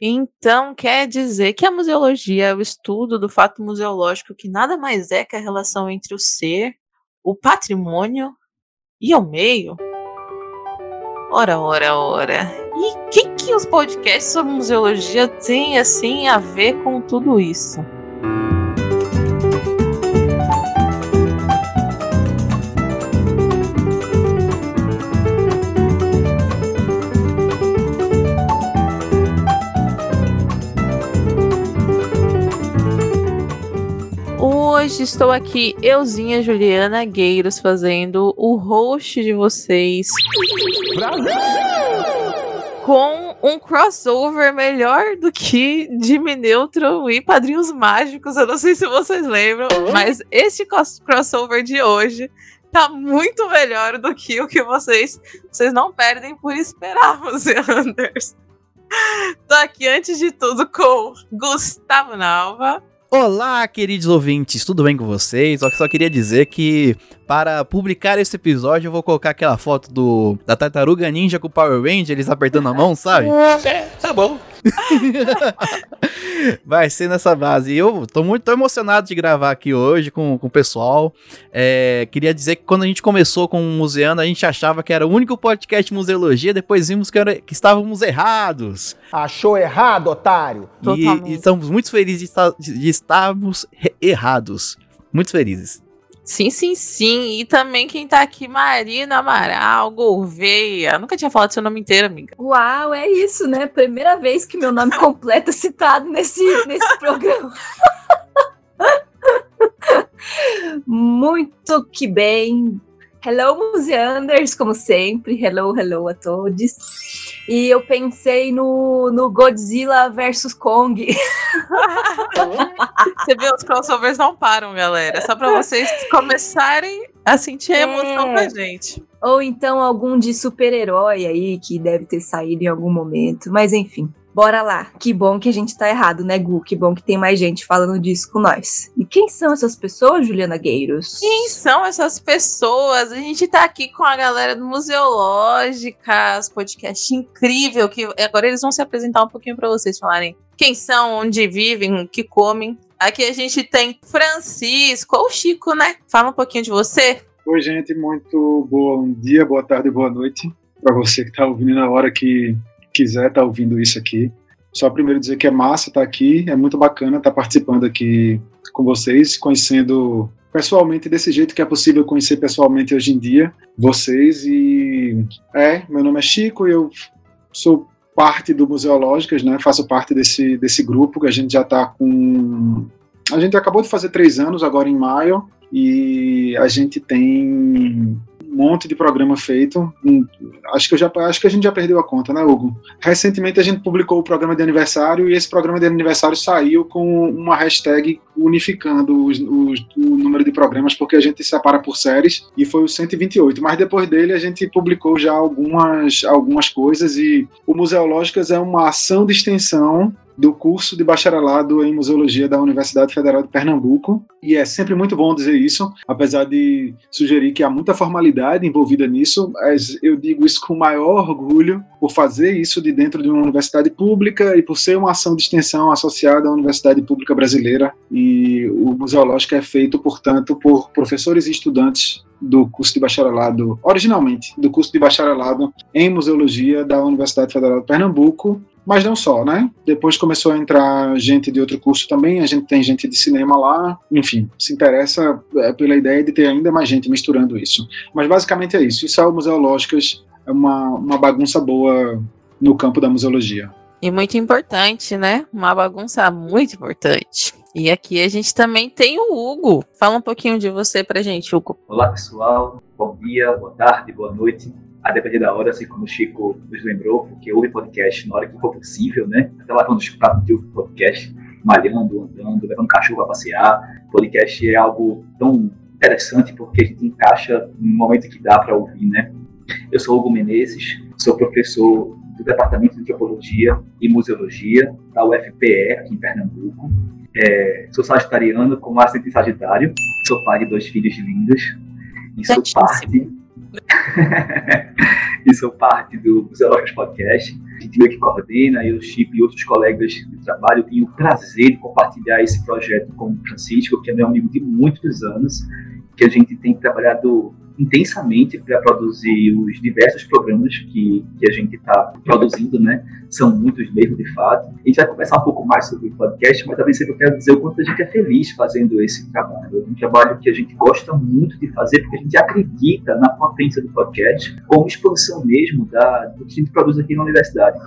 Então, quer dizer que a museologia é o estudo do fato museológico que nada mais é que a relação entre o ser, o patrimônio e o meio? Ora, ora, ora. E o que, que os podcasts sobre museologia têm assim a ver com tudo isso? Hoje estou aqui, euzinha Juliana Gueiros, fazendo o host de vocês. Brasil! Com um crossover melhor do que Jimmy Neutron e Padrinhos Mágicos. Eu não sei se vocês lembram, mas este crossover de hoje tá muito melhor do que o que vocês. Vocês não perdem por esperar, Anders. Tô aqui antes de tudo com Gustavo Nalva. Olá, queridos ouvintes, tudo bem com vocês? Eu só queria dizer que para publicar esse episódio eu vou colocar aquela foto do da tartaruga ninja com o Power Ranger, eles apertando a mão, sabe? É, tá bom. Vai ser nessa base. E eu tô muito tô emocionado de gravar aqui hoje com, com o pessoal. É, queria dizer que quando a gente começou com o Museando, a gente achava que era o único podcast de museologia, depois vimos que, era, que estávamos errados. Achou errado, otário? E, e estamos muito felizes de, estar, de estarmos errados. Muito felizes. Sim, sim, sim. E também quem tá aqui, Marina Amaral, Gouveia. Nunca tinha falado seu nome inteiro, amiga. Uau, é isso, né? Primeira vez que meu nome completo é citado nesse, nesse programa. Muito que bem. Hello, Museanders, como sempre. Hello, hello a todos. E eu pensei no, no Godzilla versus Kong. Você vê, os crossovers não param, galera. Só para vocês começarem a sentir a emoção é. com a gente. Ou então algum de super-herói aí que deve ter saído em algum momento. Mas enfim. Bora lá. Que bom que a gente tá errado, né, Gu? Que bom que tem mais gente falando disso com nós. E quem são essas pessoas, Juliana Gueiros? Quem são essas pessoas? A gente tá aqui com a galera do Museológicas, podcast incrível, que agora eles vão se apresentar um pouquinho para vocês falarem quem são, onde vivem, o que comem. Aqui a gente tem Francisco, ou Chico, né? Fala um pouquinho de você. Oi, gente, muito bom dia, boa tarde, boa noite para você que está ouvindo na hora que quiser estar tá ouvindo isso aqui. Só primeiro dizer que é massa estar tá aqui, é muito bacana estar tá participando aqui com vocês, conhecendo pessoalmente desse jeito que é possível conhecer pessoalmente hoje em dia vocês e é, meu nome é Chico e eu sou parte do Museológicas, né? Faço parte desse desse grupo que a gente já está com a gente acabou de fazer três anos agora em maio e a gente tem monte de programa feito. Acho que, eu já, acho que a gente já perdeu a conta, né, Hugo? Recentemente a gente publicou o programa de aniversário e esse programa de aniversário saiu com uma hashtag unificando os, os, o número de programas, porque a gente separa por séries, e foi o 128. Mas depois dele a gente publicou já algumas, algumas coisas e o Museológicas é uma ação de extensão do curso de bacharelado em museologia da Universidade Federal de Pernambuco. E é sempre muito bom dizer isso, apesar de sugerir que há muita formalidade envolvida nisso. Mas eu digo isso com maior orgulho por fazer isso de dentro de uma universidade pública e por ser uma ação de extensão associada à Universidade Pública Brasileira. E o Museológico é feito, portanto, por professores e estudantes do curso de bacharelado, originalmente, do curso de bacharelado em museologia da Universidade Federal de Pernambuco, mas não só, né? Depois começou a entrar gente de outro curso também, a gente tem gente de cinema lá, enfim, se interessa é, pela ideia de ter ainda mais gente misturando isso. Mas basicamente é isso. Isso é o Museológicas, é uma, uma bagunça boa no campo da museologia. E muito importante, né? Uma bagunça muito importante. E aqui a gente também tem o Hugo. Fala um pouquinho de você pra gente, Hugo. Olá, pessoal. Bom dia, boa tarde, boa noite a depender da hora, assim como o Chico nos lembrou, porque ouve podcast na hora que for possível, né? Até lá quando o pratos de podcast, malhando, andando, levando cachorro para passear. Podcast é algo tão interessante porque a gente encaixa no momento que dá para ouvir, né? Eu sou Hugo Menezes, sou professor do Departamento de Antropologia e Museologia da UFPE, aqui em Pernambuco. É, sou sagitariano com ascendente sagitário, sou pai de dois filhos lindos e sou parte e sou parte do Museológicos Podcast. A gente meio que coordena, eu, Chip e outros colegas de trabalho. tenho o prazer de compartilhar esse projeto com o Francisco, que é meu amigo de muitos anos, que a gente tem trabalhado intensamente para produzir os diversos programas que, que a gente está produzindo, né? São muitos mesmo, de fato. A gente vai conversar um pouco mais sobre o podcast, mas também sempre quero dizer o quanto a gente é feliz fazendo esse trabalho. É um trabalho que a gente gosta muito de fazer, porque a gente acredita na potência do podcast como expansão mesmo da, do que a gente produz aqui na universidade.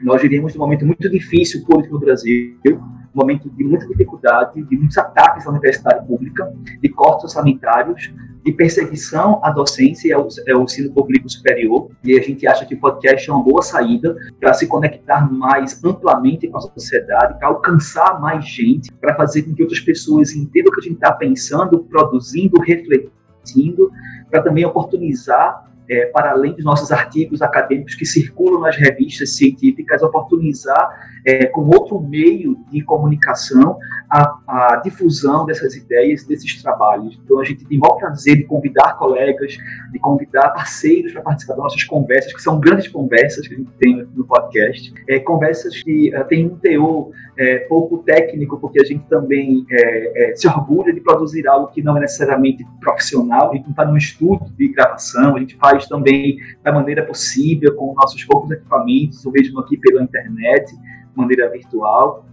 Nós viríamos um momento muito difícil político no Brasil, um momento de muita dificuldade, de muitos ataques à universidade pública, de cortes orçamentários, de perseguição à docência e ao, ao ensino público superior. E a gente acha que o podcast é uma boa saída para se conectar mais amplamente com a sociedade, para alcançar mais gente, para fazer com que outras pessoas entendam o que a gente está pensando, produzindo, refletindo, para também oportunizar é, para além dos nossos artigos acadêmicos que circulam nas revistas científicas, oportunizar é, com outro meio de comunicação a, a, difusão dessas ideias, desses trabalhos. Então, a gente tem o maior prazer de convidar colegas, de convidar parceiros para participar das nossas conversas, que são grandes conversas que a gente tem no podcast, é, conversas que uh, têm um teor é, pouco técnico, porque a gente também é, é, se orgulha de produzir algo que não é necessariamente profissional, a gente não está num estúdio de gravação, a gente faz também da maneira possível, com nossos poucos equipamentos, ou mesmo aqui pela internet, maneira virtual,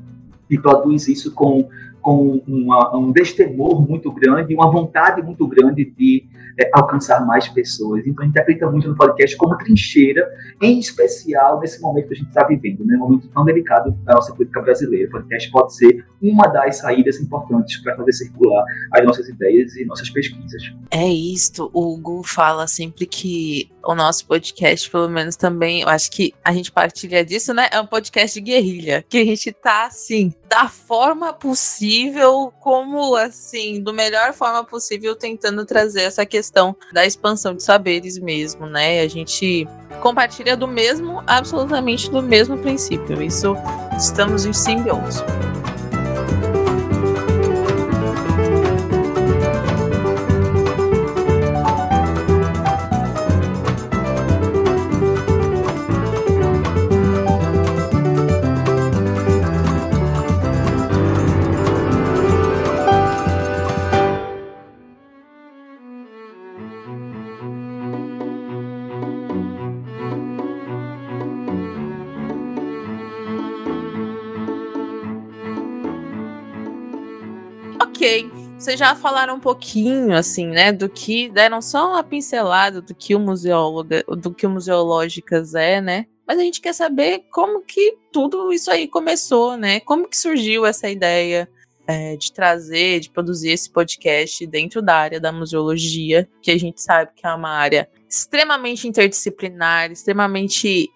e produz isso com com uma, um destemor muito grande, uma vontade muito grande de é, alcançar mais pessoas. Então a gente acredita muito no podcast como trincheira, em especial nesse momento que a gente está vivendo, né? um momento tão delicado da nossa política brasileira. O podcast pode ser uma das saídas importantes para fazer circular as nossas ideias e nossas pesquisas. É isto. O Hugo fala sempre que o nosso podcast, pelo menos também, eu acho que a gente partilha disso, né? É um podcast de guerrilha, que a gente tá assim, da forma possível, como assim, do melhor forma possível, tentando trazer essa questão da expansão de saberes mesmo, né? A gente compartilha do mesmo, absolutamente do mesmo princípio. Isso estamos em simbiose. Vocês já falaram um pouquinho, assim, né, do que deram só uma pincelada do que o museólogo, do que o museológicas é, né? Mas a gente quer saber como que tudo isso aí começou, né? Como que surgiu essa ideia é, de trazer, de produzir esse podcast dentro da área da museologia, que a gente sabe que é uma área extremamente interdisciplinar, extremamente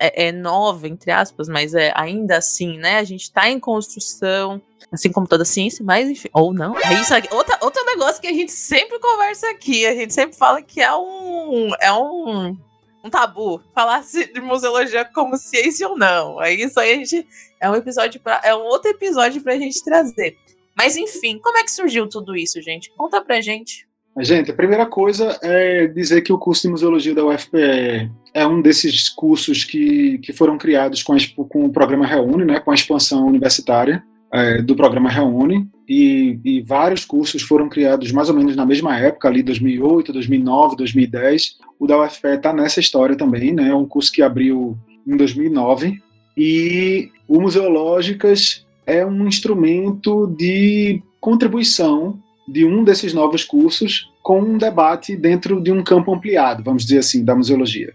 é, é nova, entre aspas, mas é ainda assim, né? A gente está em construção, assim como toda ciência, mas enfim, ou não. É isso aqui. Outra, outro negócio que a gente sempre conversa aqui, a gente sempre fala que é um. É um. Um tabu falar de museologia como ciência ou não. É isso aí a gente. É um episódio para É um outro episódio pra gente trazer. Mas enfim, como é que surgiu tudo isso, gente? Conta pra gente. Gente, a primeira coisa é dizer que o curso de museologia da UFPE é um desses cursos que, que foram criados com, a, com o programa Reúne, né, com a expansão universitária é, do programa Reúne, e, e, vários cursos foram criados mais ou menos na mesma época, ali 2008, 2009, 2010. O da UFPE está nessa história também, né, é um curso que abriu em 2009, e o Museológicas é um instrumento de contribuição de um desses novos cursos com um debate dentro de um campo ampliado, vamos dizer assim, da museologia.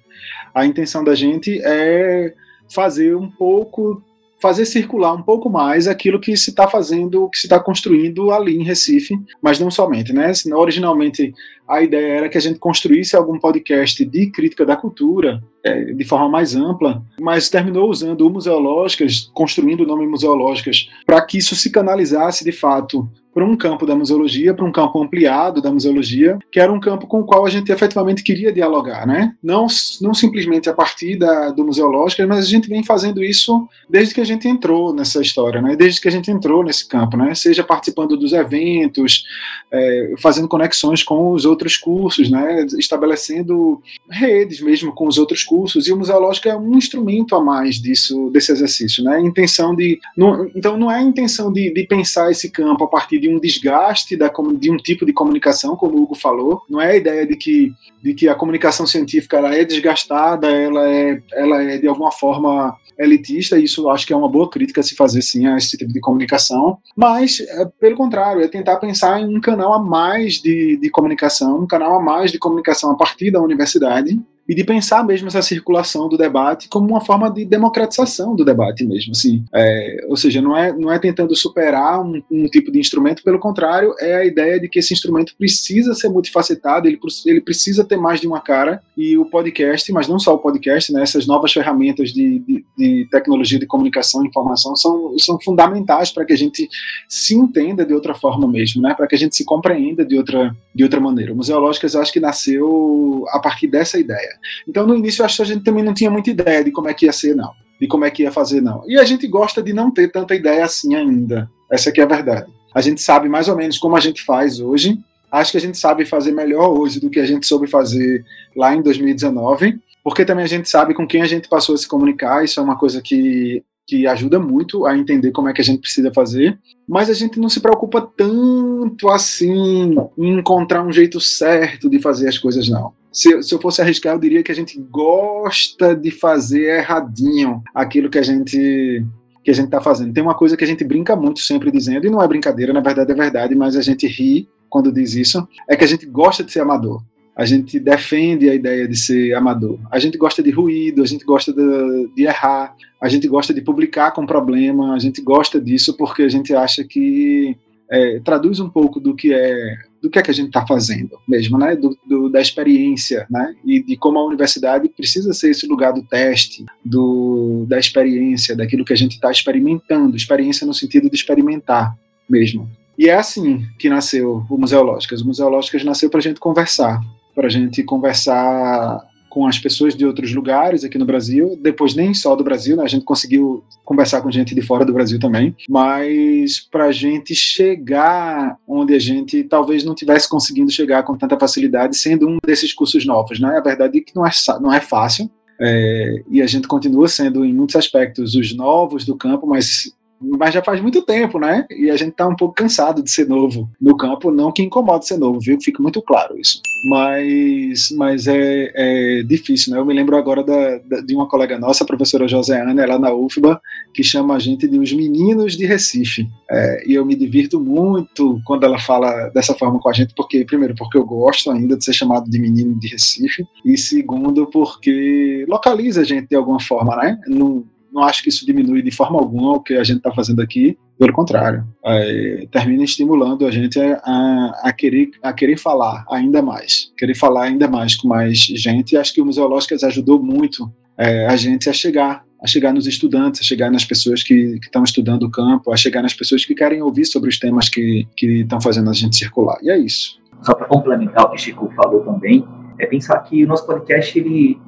A intenção da gente é fazer um pouco, fazer circular um pouco mais aquilo que se está fazendo, que se está construindo ali em Recife, mas não somente, né? Originalmente a ideia era que a gente construísse algum podcast de crítica da cultura é, de forma mais ampla, mas terminou usando o Museológicas, construindo o nome Museológicas, para que isso se canalizasse de fato para um campo da museologia, para um campo ampliado da museologia, que era um campo com o qual a gente efetivamente queria dialogar, né? Não, não simplesmente a partir da, do museológico, mas a gente vem fazendo isso desde que a gente entrou nessa história, né? Desde que a gente entrou nesse campo, né? Seja participando dos eventos, é, fazendo conexões com os outros cursos, né? Estabelecendo redes mesmo com os outros cursos, e o museológico é um instrumento a mais disso, desse exercício, né? A intenção de, não, então não é a intenção de, de pensar esse campo a partir de de um desgaste da, de um tipo de comunicação, como o Hugo falou. Não é a ideia de que, de que a comunicação científica ela é desgastada, ela é, ela é de alguma forma elitista, isso acho que é uma boa crítica se fazer sim a esse tipo de comunicação, mas, é, pelo contrário, é tentar pensar em um canal a mais de, de comunicação, um canal a mais de comunicação a partir da universidade, e de pensar mesmo essa circulação do debate como uma forma de democratização do debate mesmo, assim, é, ou seja, não é, não é tentando superar um, um, tipo de instrumento, pelo contrário, é a ideia de que esse instrumento precisa ser multifacetado, ele, ele precisa ter mais de uma cara, e o podcast, mas não só o podcast, né, essas novas ferramentas de, de, de tecnologia de comunicação e informação são, são fundamentais para que a gente se entenda de outra forma mesmo, né, para que a gente se compreenda de outra, de outra maneira. O Museológicas, eu acho que nasceu a partir dessa ideia. Então, no início, eu acho que a gente também não tinha muita ideia de como é que ia ser, não. De como é que ia fazer, não. E a gente gosta de não ter tanta ideia assim ainda. Essa aqui é a verdade. A gente sabe mais ou menos como a gente faz hoje. Acho que a gente sabe fazer melhor hoje do que a gente soube fazer lá em 2019, porque também a gente sabe com quem a gente passou a se comunicar. Isso é uma coisa que que ajuda muito a entender como é que a gente precisa fazer, mas a gente não se preocupa tanto assim em encontrar um jeito certo de fazer as coisas, não se, se eu fosse arriscar, eu diria que a gente gosta de fazer erradinho aquilo que a gente que a gente está fazendo. Tem uma coisa que a gente brinca muito sempre dizendo, e não é brincadeira, na verdade é verdade, mas a gente ri quando diz isso, é que a gente gosta de ser amador. A gente defende a ideia de ser amador. A gente gosta de ruído, a gente gosta de, de errar, a gente gosta de publicar com problema, a gente gosta disso porque a gente acha que é, traduz um pouco do que é do que é que a gente está fazendo mesmo, né? Do, do, da experiência, né? E de como a universidade precisa ser esse lugar do teste, do, da experiência, daquilo que a gente está experimentando, experiência no sentido de experimentar mesmo. E é assim que nasceu o Museológicas. O Museológicas nasceu para a gente conversar, para a gente conversar com as pessoas de outros lugares aqui no Brasil, depois nem só do Brasil, né? a gente conseguiu conversar com gente de fora do Brasil também, mas para a gente chegar onde a gente talvez não tivesse conseguindo chegar com tanta facilidade, sendo um desses cursos novos, né? A verdade é que não é, não é fácil, é, e a gente continua sendo, em muitos aspectos, os novos do campo, mas mas já faz muito tempo, né? E a gente tá um pouco cansado de ser novo no campo, não que incomode ser novo, viu? Fica muito claro isso. Mas, mas é, é difícil, né? Eu me lembro agora da, da, de uma colega nossa, a professora Joséana, lá na UFBA, que chama a gente de os meninos de Recife. É, e eu me divirto muito quando ela fala dessa forma com a gente, porque, primeiro, porque eu gosto ainda de ser chamado de menino de Recife, e segundo, porque localiza a gente de alguma forma, né? Não, não acho que isso diminui de forma alguma o que a gente está fazendo aqui, pelo contrário, é, termina estimulando a gente a, a, querer, a querer falar ainda mais, querer falar ainda mais com mais gente. E acho que o Museológicas ajudou muito é, a gente a chegar a chegar nos estudantes, a chegar nas pessoas que estão estudando o campo, a chegar nas pessoas que querem ouvir sobre os temas que estão fazendo a gente circular. E é isso. Só para complementar o que Chico falou também, é pensar que o nosso podcast ele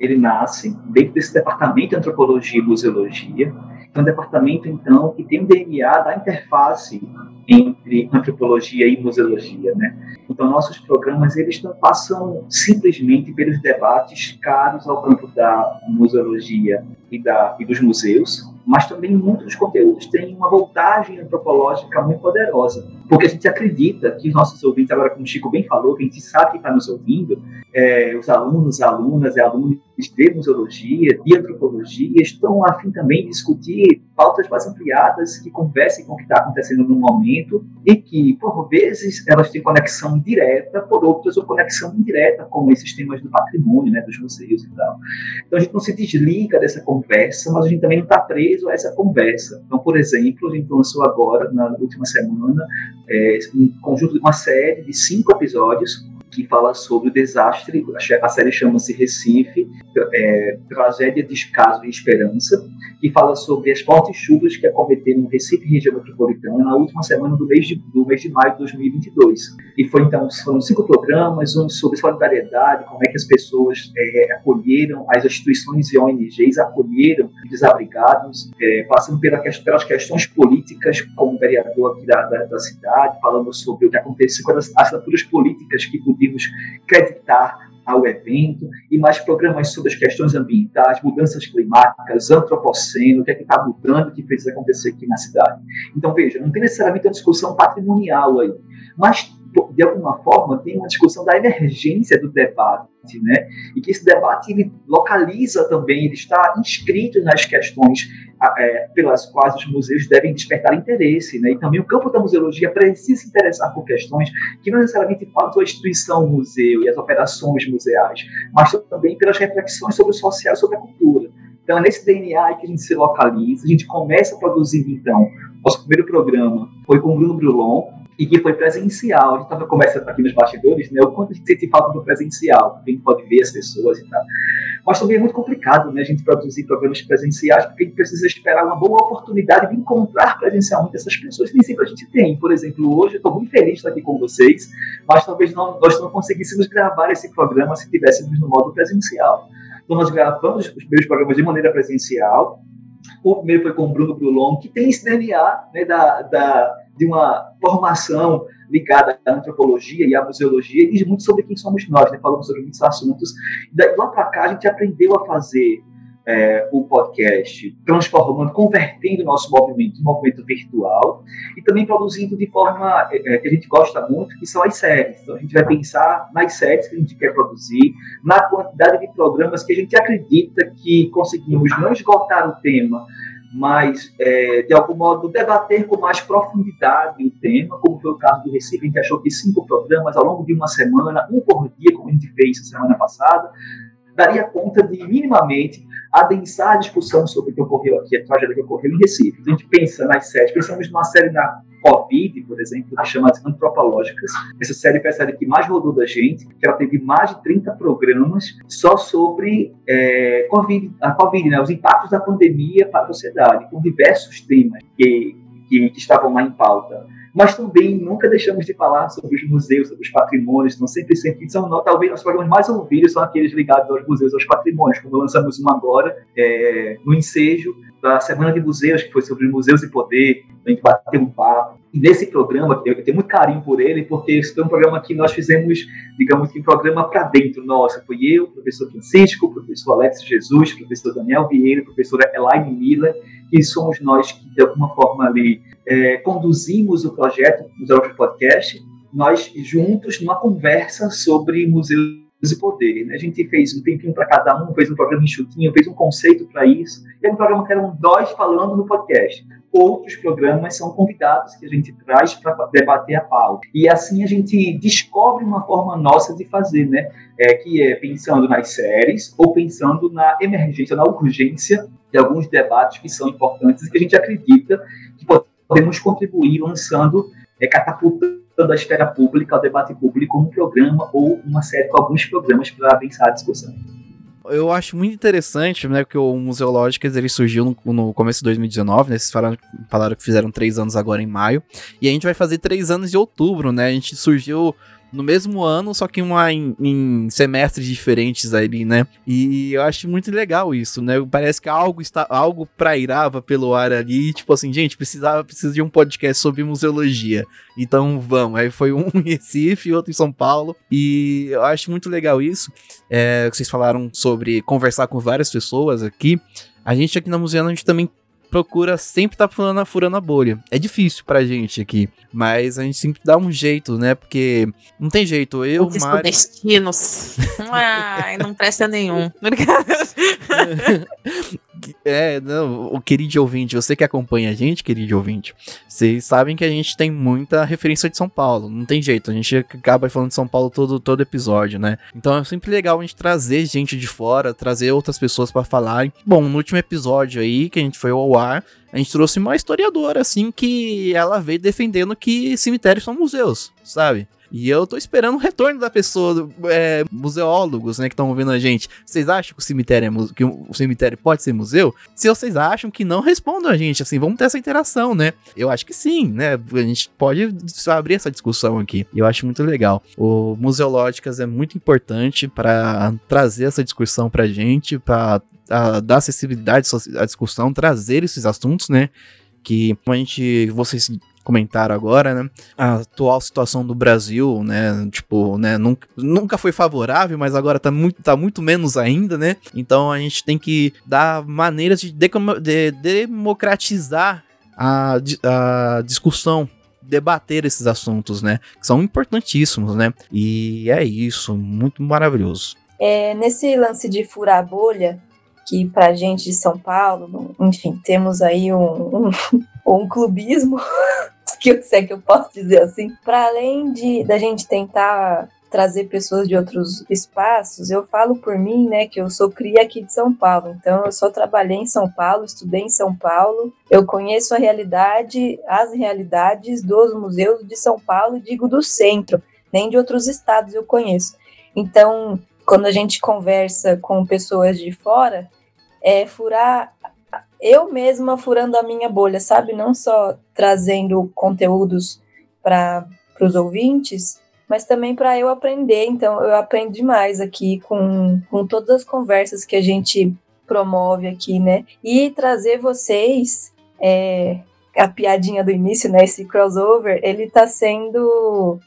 ele nasce dentro desse departamento de antropologia e museologia, que é um departamento, então, que tem um DNA da interface entre antropologia e museologia, né? Então, nossos programas, eles não passam simplesmente pelos debates caros ao campo da museologia e, da, e dos museus, mas também muitos dos conteúdos têm uma voltagem antropológica muito poderosa, porque a gente acredita que os nossos ouvintes, agora como o Chico bem falou, que a gente sabe que está nos ouvindo, é, os alunos, alunas e alunos de museologia, de antropologia, estão a fim também de discutir pautas mais ampliadas que conversem com o que está acontecendo no momento e que, por vezes, elas têm conexão direta, por outras, ou conexão indireta com esses temas do patrimônio, né, dos museus e tal. Então, a gente não se desliga dessa conversa, mas a gente também não está preso a essa conversa. Então, por exemplo, a gente lançou agora, na última semana, é, um conjunto de uma série de cinco episódios que fala sobre o desastre. A série chama-se Recife, é, Tragédia, Descaso e Esperança, que fala sobre as fortes chuvas que acometeram Recife e região metropolitana na última semana do mês de, do mês de maio de 2022. E foi então foram cinco programas, um sobre solidariedade, como é que as pessoas é, acolheram, as instituições e ONGs acolheram desabrigados, é, passando pela, pelas questões políticas, como vereador aqui da, da, da cidade, falando sobre o que aconteceu com as assinaturas políticas que podíamos creditar ao evento e mais programas sobre as questões ambientais, mudanças climáticas, antropoceno, o que é que está mudando, o que precisa acontecer aqui na cidade. Então, veja, não tem necessariamente uma discussão patrimonial aí, mas de alguma forma, tem uma discussão da emergência do debate, né? E que esse debate ele localiza também, ele está inscrito nas questões é, pelas quais os museus devem despertar interesse, né? E também o campo da museologia precisa se interessar por questões que não necessariamente falam da instituição museu e as operações museais, mas também pelas reflexões sobre o social, sobre a cultura. Então, é nesse DNA que a gente se localiza, a gente começa produzindo, então, nosso primeiro programa foi com o Bruno Brulon, e que foi presencial. A gente estava conversando aqui nos bastidores, né? O quanto a gente sente falta do presencial, porque a gente pode ver as pessoas e tal. Mas também é muito complicado, né? A gente produzir programas presenciais, porque a gente precisa esperar uma boa oportunidade de encontrar presencialmente essas pessoas nem sempre a gente tem. Por exemplo, hoje eu estou muito feliz de estar aqui com vocês, mas talvez não, nós não conseguíssemos gravar esse programa se estivéssemos no modo presencial. Então nós gravamos os primeiros programas de maneira presencial, o primeiro foi com o Bruno Brulon, que tem esse DNA né, da, da, de uma formação ligada à antropologia e à museologia, e diz muito sobre quem somos nós, né? falamos sobre muitos assuntos. Daí lá para cá a gente aprendeu a fazer é, o podcast, transformando, convertendo o nosso movimento em movimento virtual e também produzindo de forma é, é, que a gente gosta muito, que são as séries. Então a gente vai pensar nas séries que a gente quer produzir, na quantidade de programas que a gente acredita que conseguimos não esgotar o tema, mas, é, de algum modo, debater com mais profundidade o tema, como foi o caso do Recife, a gente achou que cinco programas ao longo de uma semana, um por dia, como a gente fez semana passada, daria conta de, minimamente, adensar a discussão sobre o que ocorreu aqui, a tragédia que ocorreu em Recife. Então, a gente pensa nas séries, pensamos numa série na Covid, por exemplo, que chama Antropológicas. Essa série foi a série que mais rodou da gente, que ela teve mais de 30 programas só sobre é, COVID, a Covid, né, os impactos da pandemia para a sociedade, com diversos temas que, que, estavam lá em pauta mas também nunca deixamos de falar sobre os museus, sobre os patrimônios, estão sempre, sempre, são talvez os programas mais ouvidos são aqueles ligados aos museus, aos patrimônios, como lançamos um agora, é, no ensejo da Semana de Museus, que foi sobre museus e poder, a gente bateu um papo. E nesse programa, eu tenho muito carinho por ele, porque esse foi um programa que nós fizemos, digamos que um programa para dentro nosso. Foi eu, o professor Francisco, o professor Alex Jesus, o professor Daniel Vieira, a professora Elaine Miller, que somos nós que, de alguma forma, ali é, conduzimos o projeto Museu de Podcast, nós juntos, numa conversa sobre museus e poder. Né? A gente fez um tempinho para cada um, fez um programa enxutinho, fez um conceito para isso. E é um programa que eram nós falando no podcast. Outros programas são convidados que a gente traz para debater a pauta. E assim a gente descobre uma forma nossa de fazer, né? É, que é pensando nas séries ou pensando na emergência, na urgência de alguns debates que são importantes e que a gente acredita que podemos contribuir lançando, é, catapultando a esfera pública, ao debate público, um programa ou uma série com alguns programas para pensar a discussão. Eu acho muito interessante, né, porque o Museológicas ele surgiu no, no começo de 2019, né, vocês falaram, falaram que fizeram três anos agora em maio, e a gente vai fazer três anos de outubro, né, a gente surgiu no mesmo ano, só que uma em, em, semestres diferentes ali, né? E eu acho muito legal isso, né? Parece que algo está algo prairava pelo ar ali, tipo assim, gente, precisava precisa de um podcast sobre museologia. Então vamos. Aí foi um em Recife, outro em São Paulo. E eu acho muito legal isso. É, vocês falaram sobre conversar com várias pessoas aqui. A gente aqui na Museana, a gente também procura sempre estar tá furando, furando a bolha. É difícil pra gente aqui, mas a gente sempre dá um jeito, né? Porque não tem jeito. Eu, Os Mari... destinos. Ai, não presta nenhum. é, não, o querido ouvinte, você que acompanha a gente, querido ouvinte, vocês sabem que a gente tem muita referência de São Paulo. Não tem jeito, a gente acaba falando de São Paulo todo, todo episódio, né? Então é sempre legal a gente trazer gente de fora, trazer outras pessoas para falarem. Bom, no último episódio aí, que a gente foi ao ar, a gente trouxe uma historiadora, assim, que ela veio defendendo que cemitérios são museus, sabe? E eu tô esperando o retorno da pessoa, é, museólogos, né, que estão ouvindo a gente. Vocês acham que o cemitério é que o cemitério pode ser museu? Se vocês acham que não, respondam a gente, assim, vamos ter essa interação, né? Eu acho que sim, né? A gente pode abrir essa discussão aqui. Eu acho muito legal. O Museológicas é muito importante para trazer essa discussão pra gente, para dar acessibilidade à discussão, trazer esses assuntos, né? Que a gente, vocês comentaram agora, né? A atual situação do Brasil, né? Tipo, né? Nunca, nunca foi favorável, mas agora tá muito, tá muito menos ainda, né? Então a gente tem que dar maneiras de, de democratizar a, a discussão debater esses assuntos, né? Que são importantíssimos, né? E é isso, muito maravilhoso. É, nesse lance de furar a bolha, que pra gente de São Paulo, enfim, temos aí um, um, um clubismo, que eu sei que eu posso dizer assim, para além de da gente tentar trazer pessoas de outros espaços, eu falo por mim, né, que eu sou cria aqui de São Paulo. Então, eu só trabalhei em São Paulo, estudei em São Paulo. Eu conheço a realidade, as realidades dos museus de São Paulo, digo do centro, nem de outros estados eu conheço. Então, quando a gente conversa com pessoas de fora, é furar eu mesma furando a minha bolha, sabe? Não só trazendo conteúdos para os ouvintes, mas também para eu aprender. Então, eu aprendo demais aqui com, com todas as conversas que a gente promove aqui, né? E trazer vocês. É, a piadinha do início, né? Esse crossover, ele está sendo,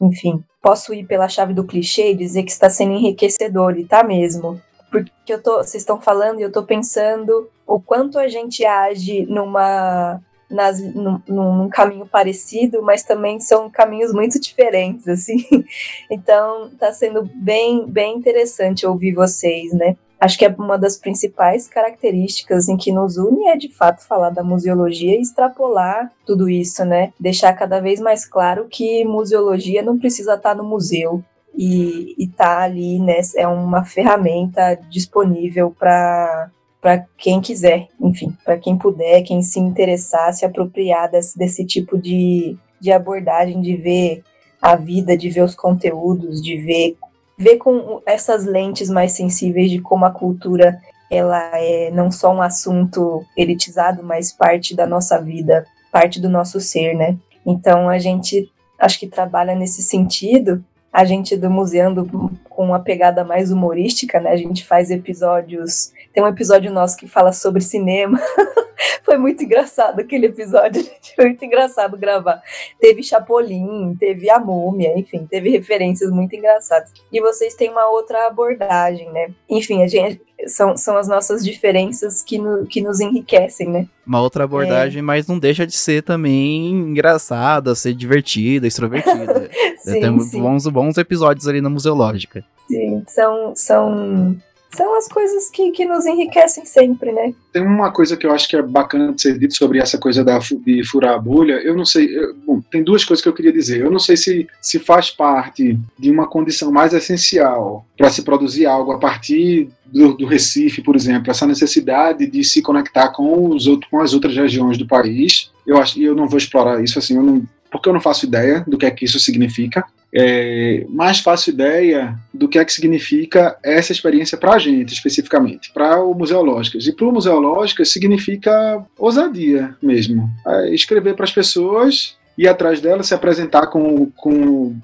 enfim, posso ir pela chave do clichê e dizer que está sendo enriquecedor, e tá mesmo. Porque eu tô, vocês estão falando e eu tô pensando o quanto a gente age numa nas, num, num, caminho parecido, mas também são caminhos muito diferentes, assim. Então, está sendo bem, bem interessante ouvir vocês, né? Acho que é uma das principais características em que nos une é de fato falar da museologia e extrapolar tudo isso, né? Deixar cada vez mais claro que museologia não precisa estar no museu e estar tá ali, né? É uma ferramenta disponível para para quem quiser, enfim, para quem puder, quem se interessar, se apropriar desse, desse tipo de, de abordagem, de ver a vida, de ver os conteúdos, de ver, ver com essas lentes mais sensíveis de como a cultura ela é não só um assunto elitizado, mas parte da nossa vida, parte do nosso ser, né? Então a gente acho que trabalha nesse sentido a gente do Museando com uma pegada mais humorística, né? A gente faz episódios. Tem um episódio nosso que fala sobre cinema. Foi muito engraçado aquele episódio, Foi muito engraçado gravar. Teve Chapolin, teve a Múmia, enfim, teve referências muito engraçadas. E vocês têm uma outra abordagem, né? Enfim, a gente, são, são as nossas diferenças que, no, que nos enriquecem, né? Uma outra abordagem, é. mas não deixa de ser também engraçada, ser divertida, extrovertida. sim, Temos sim. Bons, bons episódios ali na Museológica. Sim, são, são são as coisas que, que nos enriquecem sempre, né? Tem uma coisa que eu acho que é bacana de ser dito sobre essa coisa da, de furar a bolha. Eu não sei, eu, bom, tem duas coisas que eu queria dizer. Eu não sei se, se faz parte de uma condição mais essencial para se produzir algo a partir do, do, Recife, por exemplo, essa necessidade de se conectar com, os outros, com as outras regiões do país. Eu acho, e eu não vou explorar isso assim, eu não, porque eu não faço ideia do que é que isso significa é, mais faço ideia do que é que significa essa experiência para a gente, especificamente, para o Museológicas. E para o Museológicas significa ousadia mesmo. É escrever para as pessoas, ir atrás delas, se apresentar com, com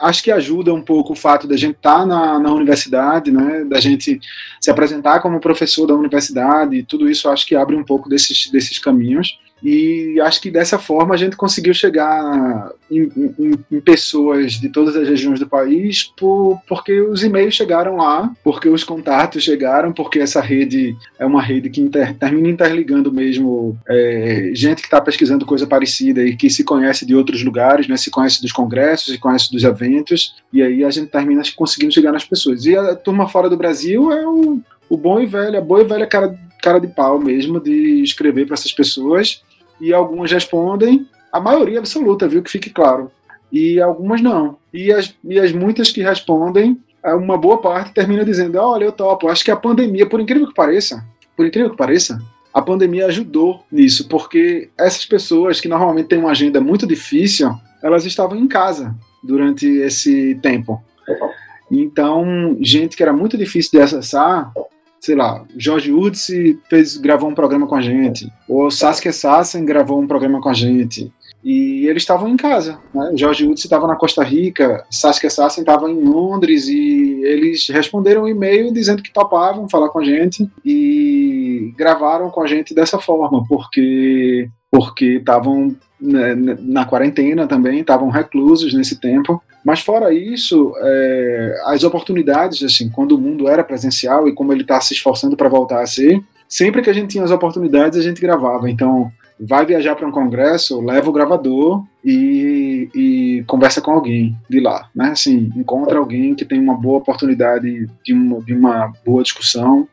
acho que ajuda um pouco o fato da gente estar tá na, na universidade, né, da gente se apresentar como professor da universidade, tudo isso acho que abre um pouco desses, desses caminhos. E acho que dessa forma a gente conseguiu chegar em, em, em pessoas de todas as regiões do país, por, porque os e-mails chegaram lá, porque os contatos chegaram, porque essa rede é uma rede que inter, termina interligando mesmo é, gente que está pesquisando coisa parecida e que se conhece de outros lugares, né, se conhece dos congressos, se conhece dos eventos, e aí a gente termina conseguindo chegar nas pessoas. E a turma fora do Brasil é o, o bom e velho, a boa e velha cara, cara de pau mesmo de escrever para essas pessoas e algumas respondem, a maioria absoluta, viu, que fique claro, e algumas não. E as, e as muitas que respondem, uma boa parte termina dizendo: Olha, eu topo. Acho que a pandemia, por incrível que pareça, por incrível que pareça, a pandemia ajudou nisso, porque essas pessoas que normalmente têm uma agenda muito difícil, elas estavam em casa. durante esse tempo. Então, gente que era muito difícil de acessar, sei lá, Jorge Urtzi fez, gravou um programa com a gente, ou Saskia Sassen gravou um programa com a gente, e eles estavam em casa. Né? Jorge Urtzi estava na Costa Rica, Saskia Sassen estava em Londres, e eles responderam um e-mail dizendo que topavam falar com a gente, e gravaram com a gente dessa forma, porque porque estavam né, na quarentena também, estavam reclusos nesse tempo. Mas fora isso, é, as oportunidades, assim, quando o mundo era presencial e como ele está se esforçando para voltar a ser, sempre que a gente tinha as oportunidades, a gente gravava. Então, vai viajar para um congresso, leva o gravador e, e, conversa com alguém de lá, né? Assim, encontra alguém que tem uma boa oportunidade de uma, de uma boa discussão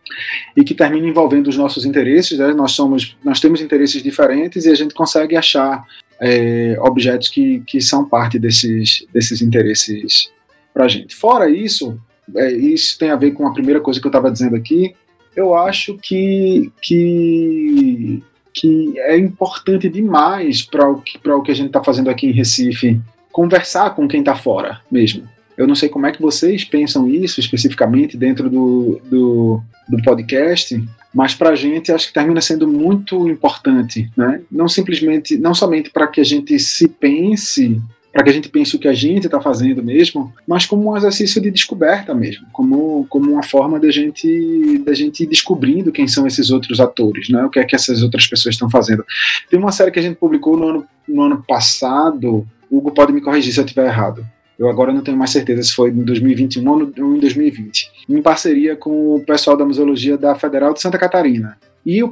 e que termine envolvendo os nossos interesses, né? Nós somos, nós temos interesses diferentes e a gente consegue achar é, objetos que, que são parte desses, desses interesses para a gente. Fora isso, é, isso tem a ver com a primeira coisa que eu estava dizendo aqui. Eu acho que, que que é importante demais para o, que, o que a gente está fazendo aqui em Recife, conversar com quem está fora mesmo. Eu não sei como é que vocês pensam isso especificamente dentro do, do, do podcast, mas para a gente acho que termina sendo muito importante, né? Não simplesmente, não somente para que a gente se pense para que a gente pense o que a gente está fazendo mesmo, mas como um exercício de descoberta mesmo, como, como uma forma da gente, da gente ir descobrindo quem são esses outros atores, né? o que é que essas outras pessoas estão fazendo. Tem uma série que a gente publicou no ano, no ano passado, Hugo pode me corrigir se eu estiver errado. Eu agora não tenho mais certeza se foi em 2021 ou em 2020. Em parceria com o pessoal da Museologia da Federal de Santa Catarina. E o,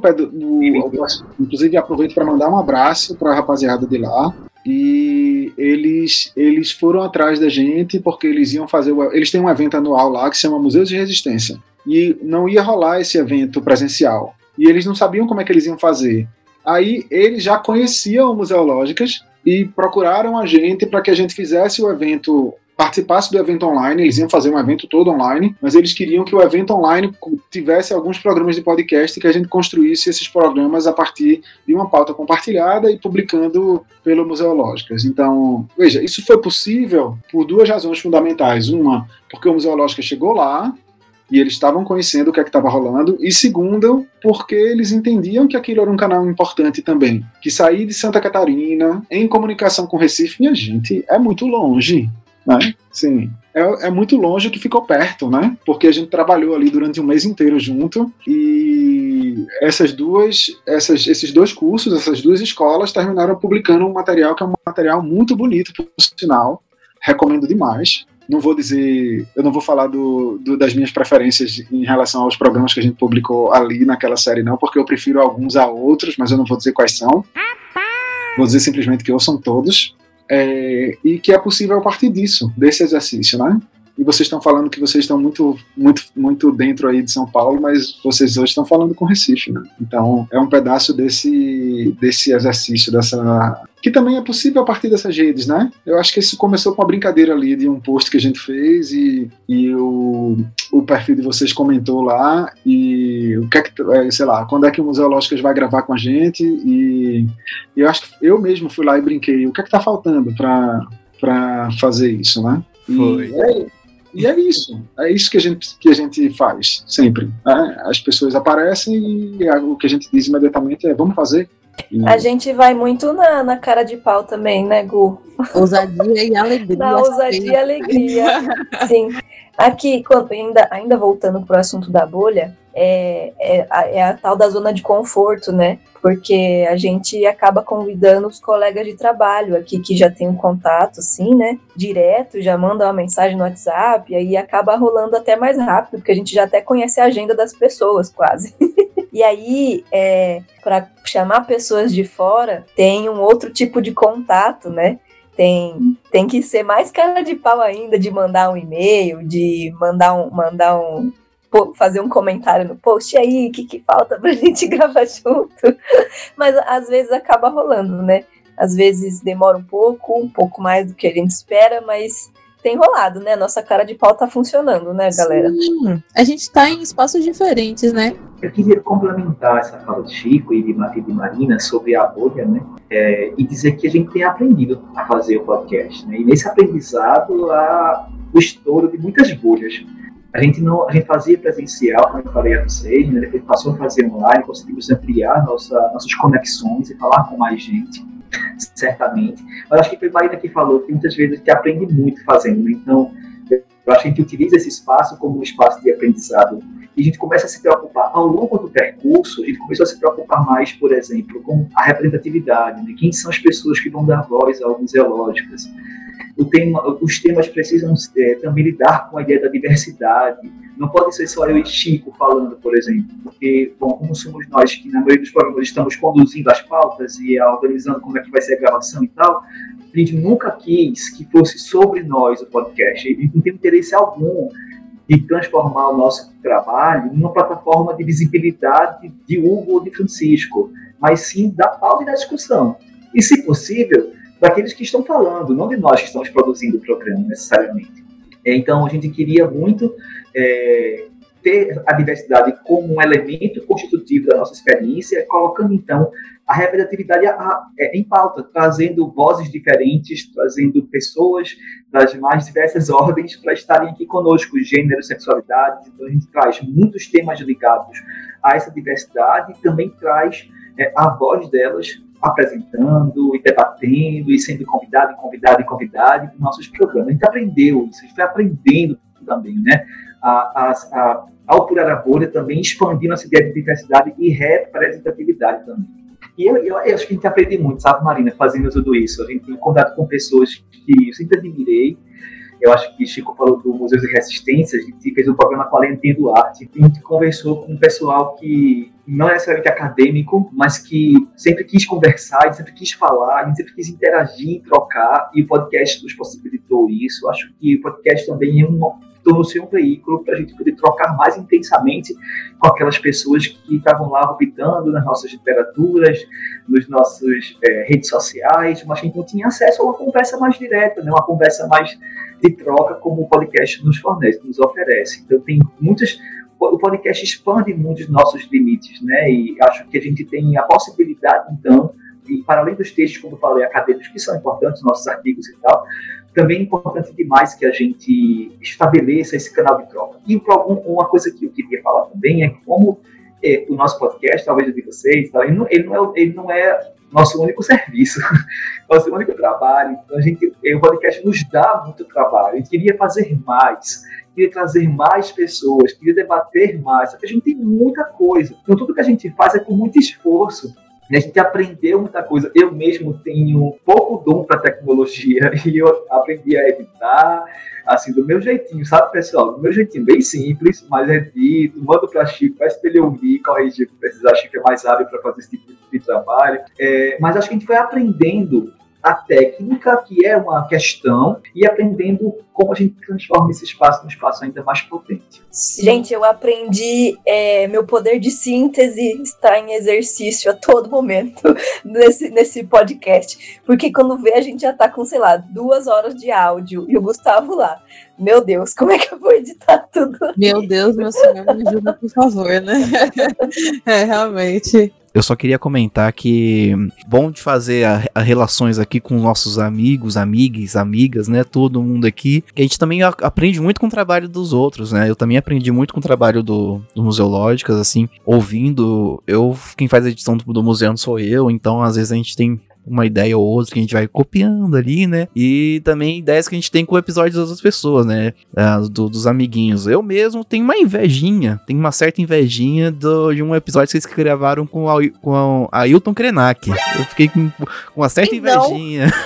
inclusive aproveito para mandar um abraço para a rapaziada de lá, e eles eles foram atrás da gente porque eles iam fazer eles têm um evento anual lá que se chama Museus de Resistência e não ia rolar esse evento presencial e eles não sabiam como é que eles iam fazer aí eles já conheciam Museológicas e procuraram a gente para que a gente fizesse o evento participasse do evento online, eles iam fazer um evento todo online, mas eles queriam que o evento online tivesse alguns programas de podcast que a gente construísse esses programas a partir de uma pauta compartilhada e publicando pelo Museológicas. Então, veja, isso foi possível por duas razões fundamentais. Uma, porque o Museológicas chegou lá, e eles estavam conhecendo o que é estava rolando, e segundo, porque eles entendiam que aquilo era um canal importante também. Que sair de Santa Catarina em comunicação com Recife, minha gente, é muito longe né? Sim. É, é, muito longe que ficou perto, né? Porque a gente trabalhou ali durante um mês inteiro junto e essas duas, essas, esses dois cursos, essas duas escolas terminaram publicando um material que é um material muito bonito, por sinal. Recomendo demais. Não vou dizer, eu não vou falar do, do, das minhas preferências em relação aos programas que a gente publicou ali naquela série, não, porque eu prefiro alguns a outros, mas eu não vou dizer quais são. Vou dizer simplesmente que ouçam todos é, e que é possível a partir disso, desse exercício, né? E vocês estão falando que vocês estão muito, muito, muito dentro aí de São Paulo, mas vocês hoje estão falando com Recife, né? Então é um pedaço desse, desse exercício, dessa que também é possível a partir dessas redes, né? Eu acho que isso começou com uma brincadeira ali de um post que a gente fez e, e o, o perfil de vocês comentou lá e o que é que, é, sei lá, quando é que o Museológicas vai gravar com a gente e, e eu acho que eu mesmo fui lá e brinquei, o que é que tá faltando para fazer isso, né? Foi. E, é, e é isso, é isso que a gente, que a gente faz sempre. Né? As pessoas aparecem e o que a gente diz imediatamente é vamos fazer, a gente vai muito na, na cara de pau também, né, Gu? Ousadia e alegria. Na ousadia e alegria. Sim. Aqui, quando, ainda, ainda voltando para o assunto da bolha, é, é, é, a tal da zona de conforto, né? Porque a gente acaba convidando os colegas de trabalho aqui que já tem um contato, assim, né? Direto, já manda uma mensagem no WhatsApp, e aí acaba rolando até mais rápido, porque a gente já até conhece a agenda das pessoas, quase. e aí, é, para chamar pessoas de fora, tem um outro tipo de contato, né? tem, tem que ser mais cara de pau ainda de mandar um e-mail, de mandar um, mandar um fazer um comentário no post, e aí, o que, que falta pra gente gravar junto? Mas às vezes acaba rolando, né? Às vezes demora um pouco, um pouco mais do que a gente espera, mas tem rolado, né? Nossa cara de pau tá funcionando, né, galera? Sim. A gente tá em espaços diferentes, né? Eu queria complementar essa fala de Chico e de, e de Marina sobre a bolha, né? É, e dizer que a gente tem aprendido a fazer o podcast, né? E nesse aprendizado, há o estouro de muitas bolhas. A gente não, a gente fazia presencial, como eu falei a vocês, né? depois passou a fazer online, conseguimos ampliar nossa, nossas conexões e falar com mais gente, certamente. Mas acho que foi Marina que falou que muitas vezes a gente aprende muito fazendo, então eu acho que a gente utiliza esse espaço como um espaço de aprendizado e a gente começa a se preocupar ao longo do percurso, a gente começou a se preocupar mais, por exemplo, com a representatividade, né? quem são as pessoas que vão dar voz a museológicas, tema, os temas precisam é, também lidar com a ideia da diversidade. Não pode ser só eu e Chico falando, por exemplo, porque, bom, como somos nós que na maioria dos programas estamos conduzindo as pautas e organizando como é que vai ser a gravação e tal, a gente nunca quis que fosse sobre nós o podcast. A gente não tem interesse algum de transformar o nosso trabalho numa plataforma de visibilidade de Hugo ou de Francisco, mas sim da pauta e da discussão. E, se possível, daqueles que estão falando, não de nós que estamos produzindo o programa necessariamente. Então, a gente queria muito é, ter a diversidade como um elemento constitutivo da nossa experiência, colocando então a representatividade é, em pauta, trazendo vozes diferentes, trazendo pessoas das mais diversas ordens para estarem aqui conosco, gênero, sexualidade. Então, a gente traz muitos temas ligados a essa diversidade e também traz é, a voz delas apresentando e debatendo e sendo convidado e convidado e convidado nos nossos programas. A gente aprendeu isso, a gente foi aprendendo também, né? A, a, a, ao furar a bolha também expandindo essa ideia de diversidade e representatividade também. E eu, eu, eu, acho que a gente aprende muito, sabe, Marina, fazendo tudo isso. A gente tem contato com pessoas que eu sempre admirei, eu acho que Chico falou do Museu de Resistência, a gente fez um programa com a Lente do Arte, a gente conversou com um pessoal que não necessariamente acadêmico, mas que sempre quis conversar, sempre quis falar, sempre quis interagir, trocar, e o podcast nos possibilitou isso. Acho que o podcast também é um tornou-se um veículo para a gente poder trocar mais intensamente com aquelas pessoas que estavam lá orbitando nas nossas literaturas, nos nossos é, redes sociais, mas gente não tinha acesso a uma conversa mais direta, né? uma conversa mais de troca como o podcast nos fornece, nos oferece. Então tem muitas o podcast expande muito os nossos limites, né? E acho que a gente tem a possibilidade, então, e para além dos textos, como eu falei, acadêmicos, que são importantes, nossos artigos e tal, também é importante demais que a gente estabeleça esse canal de troca. E uma coisa que eu queria falar também é como é, o nosso podcast, talvez de vocês, ele, não, ele, não é, ele não é nosso único serviço, nosso único trabalho. Então, a gente, o podcast nos dá muito trabalho. A gente queria fazer mais, queria trazer mais pessoas, queria debater mais, a gente tem muita coisa. Então, tudo que a gente faz é com muito esforço. A gente aprendeu muita coisa. Eu mesmo tenho pouco dom para tecnologia e eu aprendi a editar, assim, do meu jeitinho, sabe, pessoal? Do meu jeitinho, bem simples, mas edito, mando para Chico, peço para ele ouvir, corrigir, precisar. Chico é mais hábil para fazer esse tipo de trabalho. É, mas acho que a gente foi aprendendo a técnica, que é uma questão, e aprendendo como a gente transforma esse espaço num espaço ainda mais potente. Gente, eu aprendi é, meu poder de síntese está em exercício a todo momento nesse, nesse podcast. Porque quando vê, a gente já está com, sei lá, duas horas de áudio e o Gustavo lá. Meu Deus, como é que eu vou editar tudo? Meu Deus, meu senhor, me ajuda, por favor, né? é, realmente. Eu só queria comentar que bom de fazer a, a relações aqui com nossos amigos, amigas, amigas, né? Todo mundo aqui. a gente também a, aprende muito com o trabalho dos outros, né? Eu também aprendi muito com o trabalho do, do Museológicas, assim, ouvindo. Eu, quem faz a edição do, do museu sou eu, então às vezes a gente tem uma ideia ou outra que a gente vai copiando ali, né? E também ideias que a gente tem com o episódio das outras pessoas, né? Uh, do, dos amiguinhos. Eu mesmo tenho uma invejinha, tenho uma certa invejinha do, de um episódio que vocês gravaram com a, com a Ailton Krenak. Eu fiquei com, com uma certa invejinha.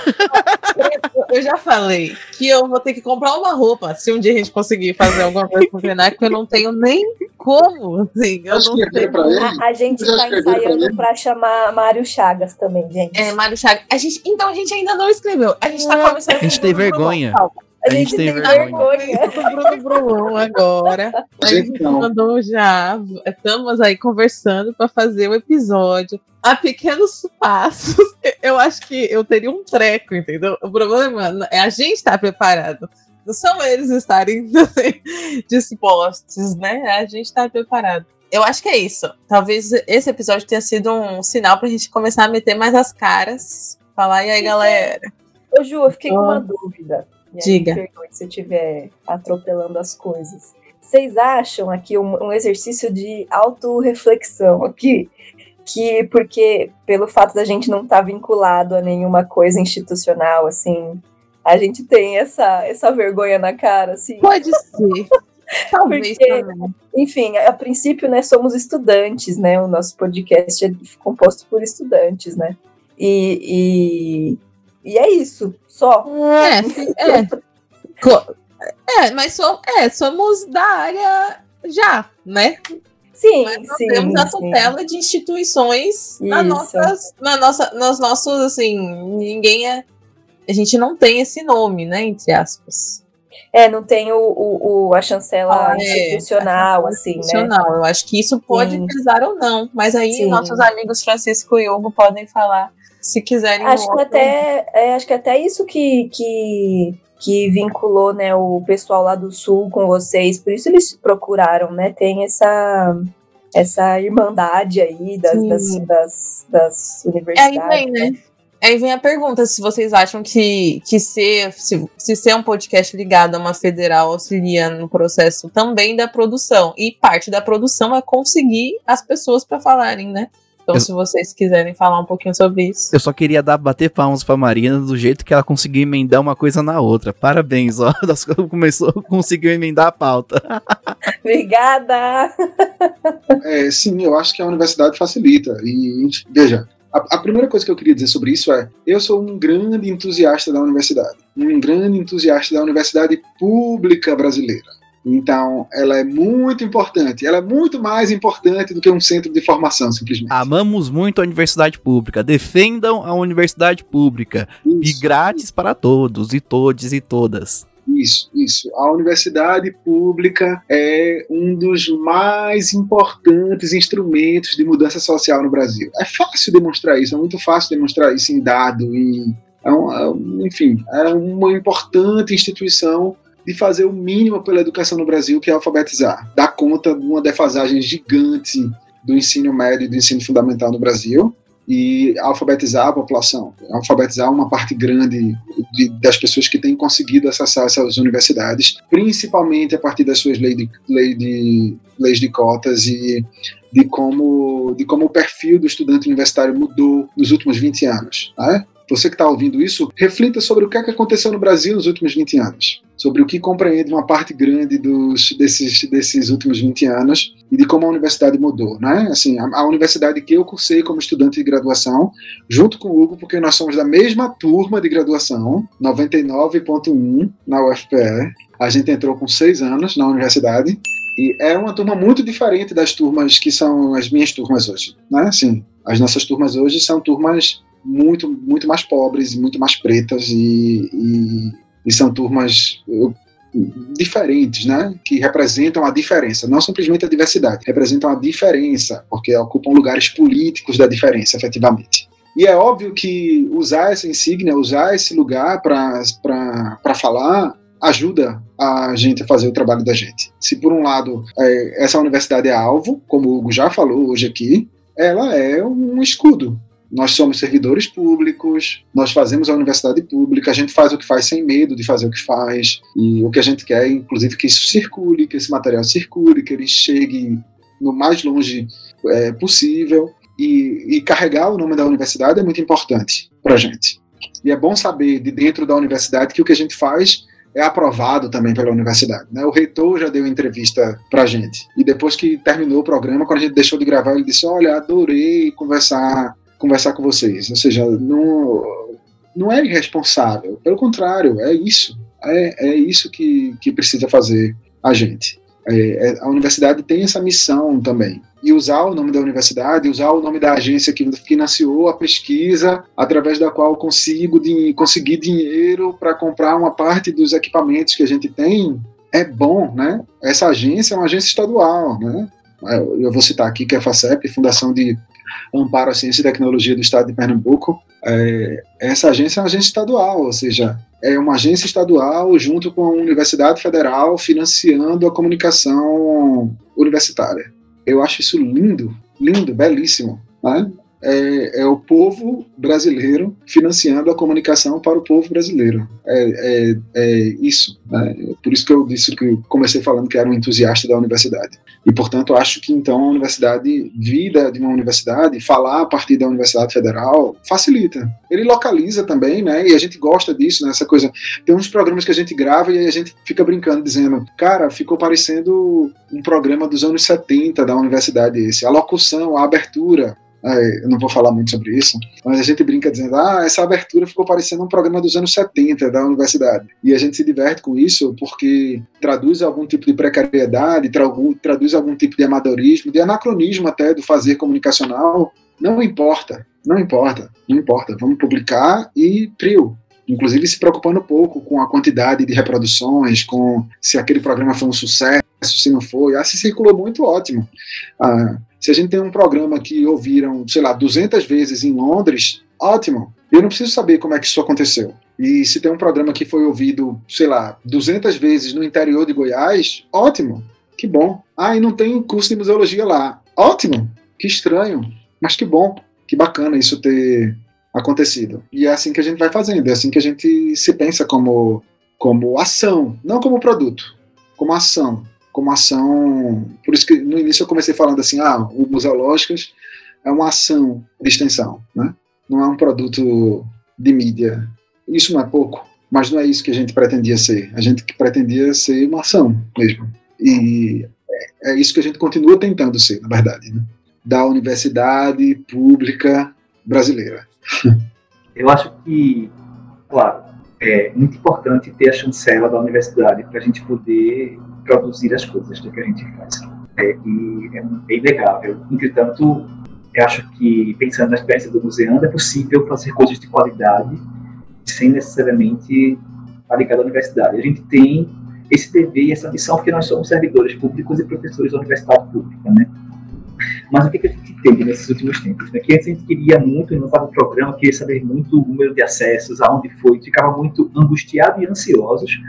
Eu já falei que eu vou ter que comprar uma roupa se um dia a gente conseguir fazer alguma coisa com o Krenak, que eu não tenho nem como, assim. Eu não tenho. A, a, gente tá ensaiando pra chamar Mário Chagas também, gente. É, Mário Chagas. A gente, então a gente ainda não escreveu. A gente tá começando. A gente tem vergonha. A, gente, tem, vergonha. Bruno Brulon agora. A gente mandou já. Estamos aí conversando para fazer o episódio a pequenos passos. Eu acho que eu teria um treco, entendeu? O problema é a gente estar tá preparado. são eles estarem dispostos, né? A gente tá preparado. Eu acho que é isso. Talvez esse episódio tenha sido um sinal pra gente começar a meter mais as caras. Falar, e aí, galera? Ô, Ju, eu fiquei com uma dúvida. Diga. Perdoe se eu estiver atropelando as coisas. Vocês acham aqui um, um exercício de autorreflexão aqui? Que, porque, pelo fato da gente não estar tá vinculado a nenhuma coisa institucional, assim, a gente tem essa, essa vergonha na cara, assim. Pode ser. Talvez Porque, enfim, a princípio, né, somos estudantes, né? O nosso podcast é composto por estudantes, né? E, e, é isso, só. É, é. é mas so, é, somos da área já, né? Sim, Mas nós sim. temos a sim. tutela de instituições na nossas, na nossa, nos nossos, assim, ninguém é. A gente não tem esse nome, né? Entre aspas. É, não tem o, o, o- a chancela Ah, é, institucional, assim, né? Institucional. Eu acho que isso pode Sim. pesar ou não. Mas aí nossos amigos Francisco e Hugo podem falar se quiserem. Acho que outro. até, é, acho que até isso que, que, que vinculou, né, o pessoal lá do Sul com vocês, por isso eles procuraram, né, tem essa, essa irmandade aí das, das, das, das Aí universidades. vem, né? Aí vem a pergunta se vocês acham que, que ser, se, se ser um podcast ligado a uma federal auxilia no processo também da produção. E parte da produção é conseguir as pessoas para falarem, né? Então, Eu- se vocês quiserem falar um pouquinho sobre isso. Eu só queria dar bater palmas pra Marina do jeito que ela conseguiu emendar uma coisa na outra. Parabéns, ó. Começou, conseguiu emendar a pauta. Obrigada! É, sim, eu acho que a universidade facilita. E, veja, a, a primeira coisa que eu queria dizer sobre isso é: eu sou um grande entusiasta da universidade. Um grande entusiasta da universidade pública brasileira. Então, ela é muito importante. Ela é muito mais importante do que um centro de formação, simplesmente. Amamos muito a universidade pública. Defendam a universidade pública. E Isso. grátis para todos, e todes e todas. Isso, isso. A universidade pública é um dos mais importantes instrumentos de mudança social no Brasil. É fácil demonstrar isso, é muito fácil demonstrar isso em dado e é um- é um- enfim, é uma importante instituição de fazer o mínimo pela educação no Brasil, que é alfabetizar. Dar conta de uma defasagem gigante do ensino médio e do ensino fundamental no Brasil e alfabetizar a população, alfabetizar uma parte grande de- das pessoas que têm conseguido acessar essas universidades, principalmente a partir das suas leis de, lei de, leis de cotas e de como, de como o perfil do estudante universitário mudou nos últimos 20 anos. Né? Você que está ouvindo isso, reflita sobre o que, é que aconteceu no Brasil nos últimos 20 anos, sobre o que compreende uma parte grande dos, desses, desses últimos 20 anos e de como a universidade mudou. Né? Assim, a, a universidade que eu cursei como estudante de graduação, junto com o Hugo, porque nós somos da mesma turma de graduação, 99.1 na UFPE. A gente entrou com seis anos na universidade e é uma turma muito diferente das turmas que são as minhas turmas hoje, né? Assim, as nossas turmas hoje são turmas muito, muito mais pobres, muito mais pretas e, e, e são turmas diferentes, né? Que representam a diferença, não simplesmente a diversidade, representam a diferença, porque ocupam lugares políticos da diferença, efetivamente. E é óbvio que usar essa insígnia, usar esse lugar para falar, ajuda a gente a fazer o trabalho da gente. Se por um lado é, essa universidade é alvo, como o Hugo já falou hoje aqui, ela é um escudo. Nós somos servidores públicos, nós fazemos a universidade pública, a gente faz o que faz sem medo de fazer o que faz, e o que a gente quer, inclusive, que isso circule, que esse material circule, que ele chegue no mais longe é, possível. E, e carregar o nome da universidade é muito importante para a gente. E é bom saber de dentro da universidade que o que a gente faz é aprovado também pela universidade. Né? O reitor já deu entrevista para gente. E depois que terminou o programa, quando a gente deixou de gravar, ele disse: Olha, adorei conversar, conversar com vocês. Ou seja, não, não é irresponsável. Pelo contrário, é isso. É, é isso que, que precisa fazer a gente. É, a universidade tem essa missão também e usar o nome da universidade, usar o nome da agência que financiou a pesquisa, através da qual consigo de, conseguir dinheiro para comprar uma parte dos equipamentos que a gente tem, é bom, né? Essa agência é uma agência estadual, né? Eu vou citar aqui que é a FACEP, Fundação de Amparo à Ciência e Tecnologia do Estado de Pernambuco. É, essa agência é uma agência estadual, ou seja, é uma agência estadual junto com a Universidade Federal financiando a comunicação universitária. Eu acho isso lindo, lindo, belíssimo. Né? É, é, o povo brasileiro financiando a comunicação para o povo brasileiro. É, é, é isso. Né? Por isso que eu disse que eu comecei falando que era um entusiasta da universidade. E, portanto, acho que então a universidade, vida de uma universidade, falar a partir da Universidade Federal, facilita. Ele localiza também, né? E a gente gosta disso, né? Essa coisa. Tem uns programas que a gente grava e a gente fica brincando, dizendo, cara, ficou parecendo um programa dos anos 70 da universidade esse. A locução, a abertura, é, eu não vou falar muito sobre isso, mas a gente brinca dizendo, ah, essa abertura ficou parecendo um programa dos anos 70 da universidade. E a gente se diverte com isso porque traduz algum tipo de precariedade, traduz algum tipo de amadorismo, de anacronismo até do fazer comunicacional. Não importa, não importa, não importa. Vamos publicar e trio. Inclusive se preocupando pouco com a quantidade de reproduções, com se aquele programa foi um sucesso, se não foi. Ah, se circulou muito, ótimo. Ah, se a gente tem um programa que ouviram, sei lá, 200 vezes em Londres, ótimo. Eu não preciso saber como é que isso aconteceu. E se tem um programa que foi ouvido, sei lá, 200 vezes no interior de Goiás, ótimo. Que bom. Ah, e não tem curso de museologia lá. Ótimo. Que estranho. Mas que bom. Que bacana isso ter acontecido. E é assim que a gente vai fazendo. É assim que a gente se pensa como, como ação, não como produto, como ação como ação. Por isso que no início eu comecei falando assim: ah, o Museológicas é uma ação de extensão, né? não é um produto de mídia. Isso não é pouco, mas não é isso que a gente pretendia ser. A gente pretendia ser uma ação mesmo. E é, isso que a gente continua tentando ser, na verdade, né? da universidade pública brasileira. Eu acho que, claro, é muito importante ter a chancela da universidade para a gente poder produzir as coisas que a gente faz. É, e é, é inegável. Entretanto, eu acho que, pensando na experiência do museando, é possível fazer coisas de qualidade sem necessariamente estar ligado à universidade. A gente tem esse dever e essa missão porque nós somos servidores públicos e professores da universidade pública, né? Mas o que, a gente teve nesses últimos tempos? Né? Que antes a gente queria muito, lançava o programa, queria saber muito o número de acessos, aonde foi, ficava muito angustiado e ansiosos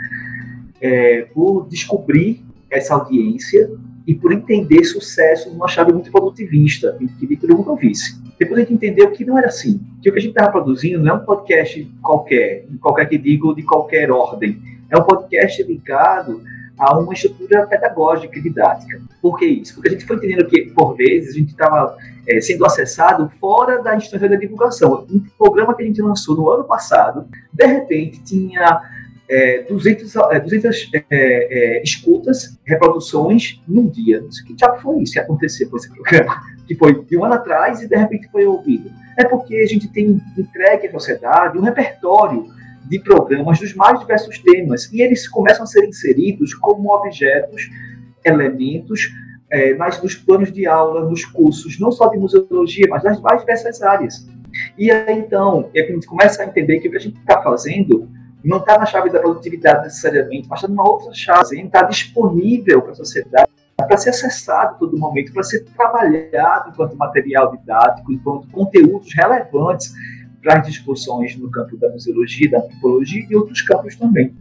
é, por descobrir essa audiência e por entender sucesso numa chave muito produtivista, que queria que todo mundo ouvisse. Depois a gente entendeu que não era assim, que o que a gente estava produzindo não é um podcast qualquer, qualquer que digo de qualquer ordem, é um podcast ligado a uma estrutura pedagógica e didática. Por que isso? Porque a gente foi entendendo que, por vezes, a gente estava é, sendo acessado fora da instância da divulgação. Um programa que a gente lançou no ano passado, de repente, tinha é, 200, é, 200 é, é, escutas, reproduções num dia. Que já foi isso que aconteceu com esse programa? Que foi de um ano atrás e de repente foi ouvido. É porque a gente tem entregue à sociedade um repertório de programas dos mais diversos temas e eles começam a ser inseridos como objetos, elementos é, nas, nos planos de aula, nos cursos, não só de museologia, mas das mais diversas áreas. E aí, então, é que a gente começa a entender que o que a gente está fazendo não está na chave da produtividade necessariamente, mas está numa outra chave, está disponível para a sociedade para ser acessado a todo momento, para ser trabalhado enquanto material didático, enquanto conteúdos relevantes as discussões no campo da museologia, da antropologia e outros campos também.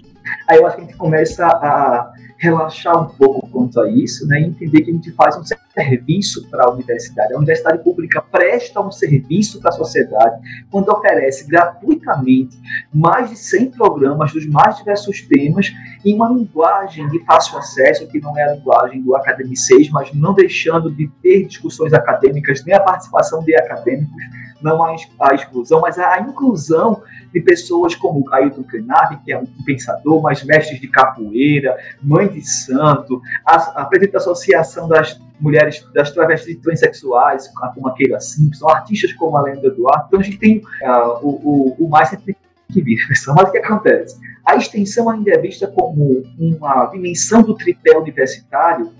Aí eu acho que a gente começa a relaxar um pouco quanto a isso, né, e entender que a gente faz um serviço para a universidade. A universidade pública presta um serviço para a sociedade quando oferece gratuitamente mais de 100 programas dos mais diversos temas em uma linguagem de fácil acesso, que não é a linguagem do academicês, mas não deixando de ter discussões acadêmicas, nem a participação de acadêmicos, não a, exclusão, mas a inclusão de pessoas como Ailton Krenak, que é um pensador, mas mestres de capoeira, mãe de santo, a, a presidente da Associação das Mulheres das Travestis Transsexuais, como a Keila Simpson, artistas como a Lenda Eduardo. Então a gente tem uh, o, o, o mais sempre que vir, pessoal. Mas o que acontece? A extensão ainda é vista como uma dimensão do tripé universitário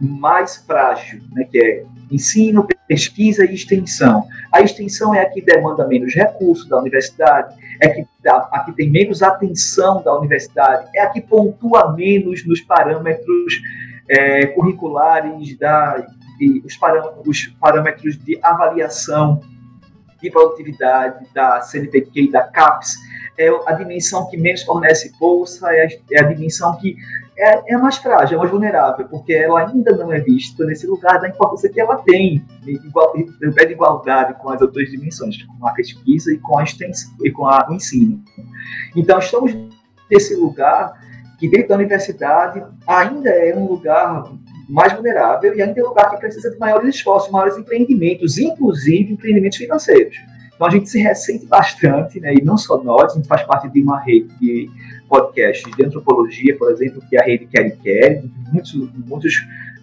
mais frágil, né, que é ensino, pesquisa e extensão. A extensão é a que demanda menos recursos da universidade, é que dá, a que tem menos atenção da universidade, é a que pontua menos nos parâmetros é, curriculares da, os, parâmetros, os parâmetros de avaliação de produtividade da CNPq e da CAPES, é a dimensão que menos fornece bolsa, é a, é a dimensão que é, é mais frágil, é mais vulnerável, porque ela ainda não é vista nesse lugar da importância que ela tem, igual, pé de igualdade com as outras dimensões, com a pesquisa e com a extensão e com a, o ensino. Então, estamos nesse lugar que dentro da universidade ainda é um lugar mais vulnerável e ainda é um lugar que precisa de maiores esforços, maiores empreendimentos, inclusive empreendimentos financeiros. Então a gente se ressente bastante, né, e não só nós, a gente faz parte de uma rede de podcasts de antropologia, por exemplo, que é a rede Quer Quer, muitos, muitos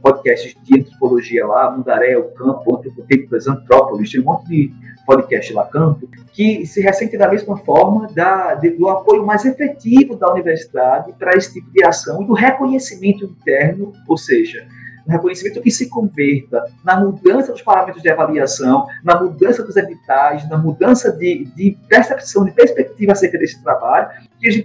podcasts de antropologia lá, Mundaré, o Campo, Antropotecas, Antrópolis, tem um monte de podcast lá, Campo, que se ressente da mesma forma da, de, do apoio mais efetivo da universidade para esse tipo de ação e do reconhecimento interno, ou seja, um reconhecimento que se converta na mudança dos parâmetros de avaliação, na mudança dos editais, na mudança de, de percepção, de perspectiva acerca desse trabalho,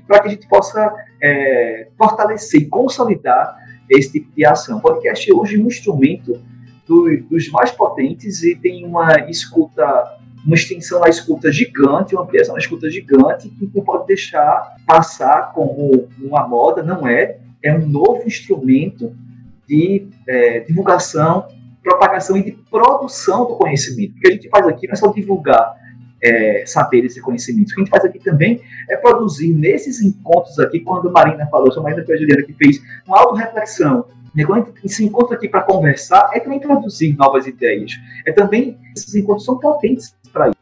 para que a gente possa é, fortalecer e consolidar esse tipo de ação. O podcast é hoje um instrumento do, dos mais potentes e tem uma escuta uma extensão da escuta gigante, uma ampliação da escuta gigante, que não pode deixar passar como uma moda, não é. É um novo instrumento de é, divulgação, propagação e de produção do conhecimento. O que a gente faz aqui não é só divulgar é, saberes e conhecimentos. O que a gente faz aqui também é produzir nesses encontros aqui, quando a Marina falou, a Marina foi que fez uma auto-reflexão. Né? Quando a gente se encontra aqui para conversar, é também produzir novas ideias. É também, esses encontros são potentes para isso.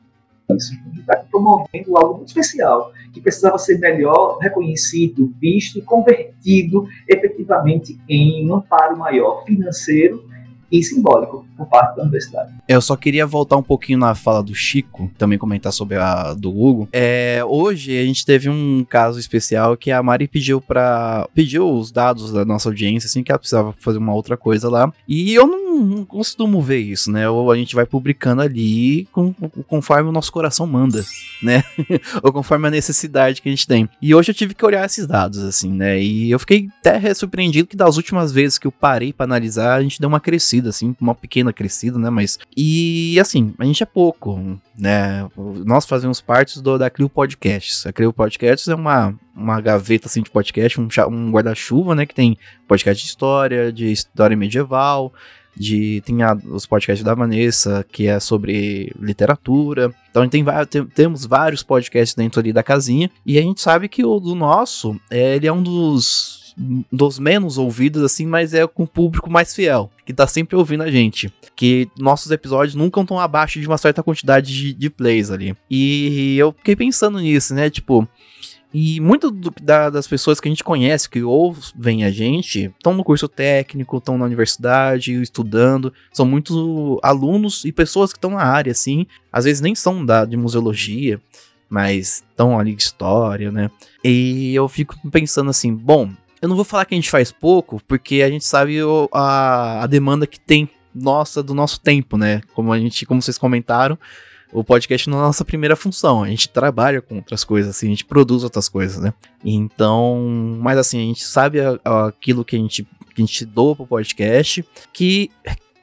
A gente está promovendo algo muito especial, que precisava ser melhor reconhecido, visto e convertido efetivamente em um amparo maior financeiro e simbólico por parte da universidade. Eu só queria voltar um pouquinho na fala do Chico, também comentar sobre a do Hugo. É, hoje a gente teve um caso especial que a Mari pediu para pediu os dados da nossa audiência, assim, que ela precisava fazer uma outra coisa lá. E eu não, não costumo ver isso, né? Ou a gente vai publicando ali com, conforme o nosso coração manda, né? Ou conforme a necessidade que a gente tem. E hoje eu tive que olhar esses dados, assim, né? E eu fiquei até surpreendido que das últimas vezes que eu parei para analisar, a gente deu uma crescida, assim, uma pequena crescida, né? Mas. E assim, a gente é pouco, né? Nós fazemos parte do, da Crio Podcasts. A Crio Podcasts é uma, uma gaveta assim de podcast, um, um guarda-chuva, né? Que tem podcast de história, de história medieval, de tem a, os podcasts da Vanessa, que é sobre literatura. Então a gente tem, tem, temos vários podcasts dentro ali da casinha. E a gente sabe que o do nosso, é, ele é um dos dos menos ouvidos, assim, mas é com o público mais fiel, que tá sempre ouvindo a gente. Que nossos episódios nunca estão abaixo de uma certa quantidade de, de plays ali. E eu fiquei pensando nisso, né? Tipo, e muito da, das pessoas que a gente conhece, que ouvem a gente, estão no curso técnico, estão na universidade, estudando, são muitos alunos e pessoas que estão na área, assim, às vezes nem são da, de museologia, mas estão ali de história, né? E eu fico pensando assim, bom, eu não vou falar que a gente faz pouco, porque a gente sabe o, a, a demanda que tem nossa do nosso tempo, né? Como a gente, como vocês comentaram, o podcast não é a nossa primeira função. A gente trabalha com outras coisas, assim, a gente produz outras coisas, né? Então, mas assim, a gente sabe a, a, aquilo que a gente, que a gente doa pro podcast, que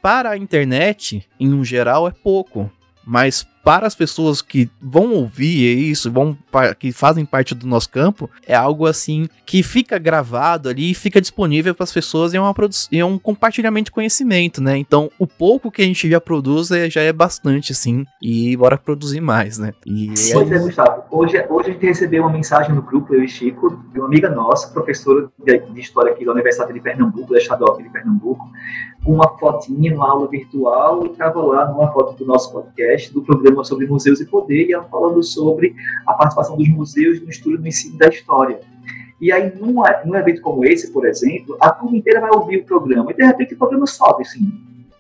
para a internet, em um geral, é pouco. Mas para as pessoas que vão ouvir isso, vão que fazem parte do nosso campo, é algo assim que fica gravado ali e fica disponível para as pessoas e é, uma é um compartilhamento de conhecimento, né? Então, o pouco que a gente já produz é, já é bastante, assim, e bora produzir mais, né? E pois é, Gustavo. Hoje, hoje a gente recebeu uma mensagem no grupo, eu e Chico, de uma amiga nossa, professora de, de História aqui da Universidade de Pernambuco, da Estadual de Pernambuco, uma fotinha numa aula virtual e estava lá numa foto do nosso podcast, do programa sobre museus e poder, e ela falando sobre a participação dos museus no estudo no ensino da história. E aí, num, num evento como esse, por exemplo, a turma inteira vai ouvir o programa, e de repente o programa sobe, assim,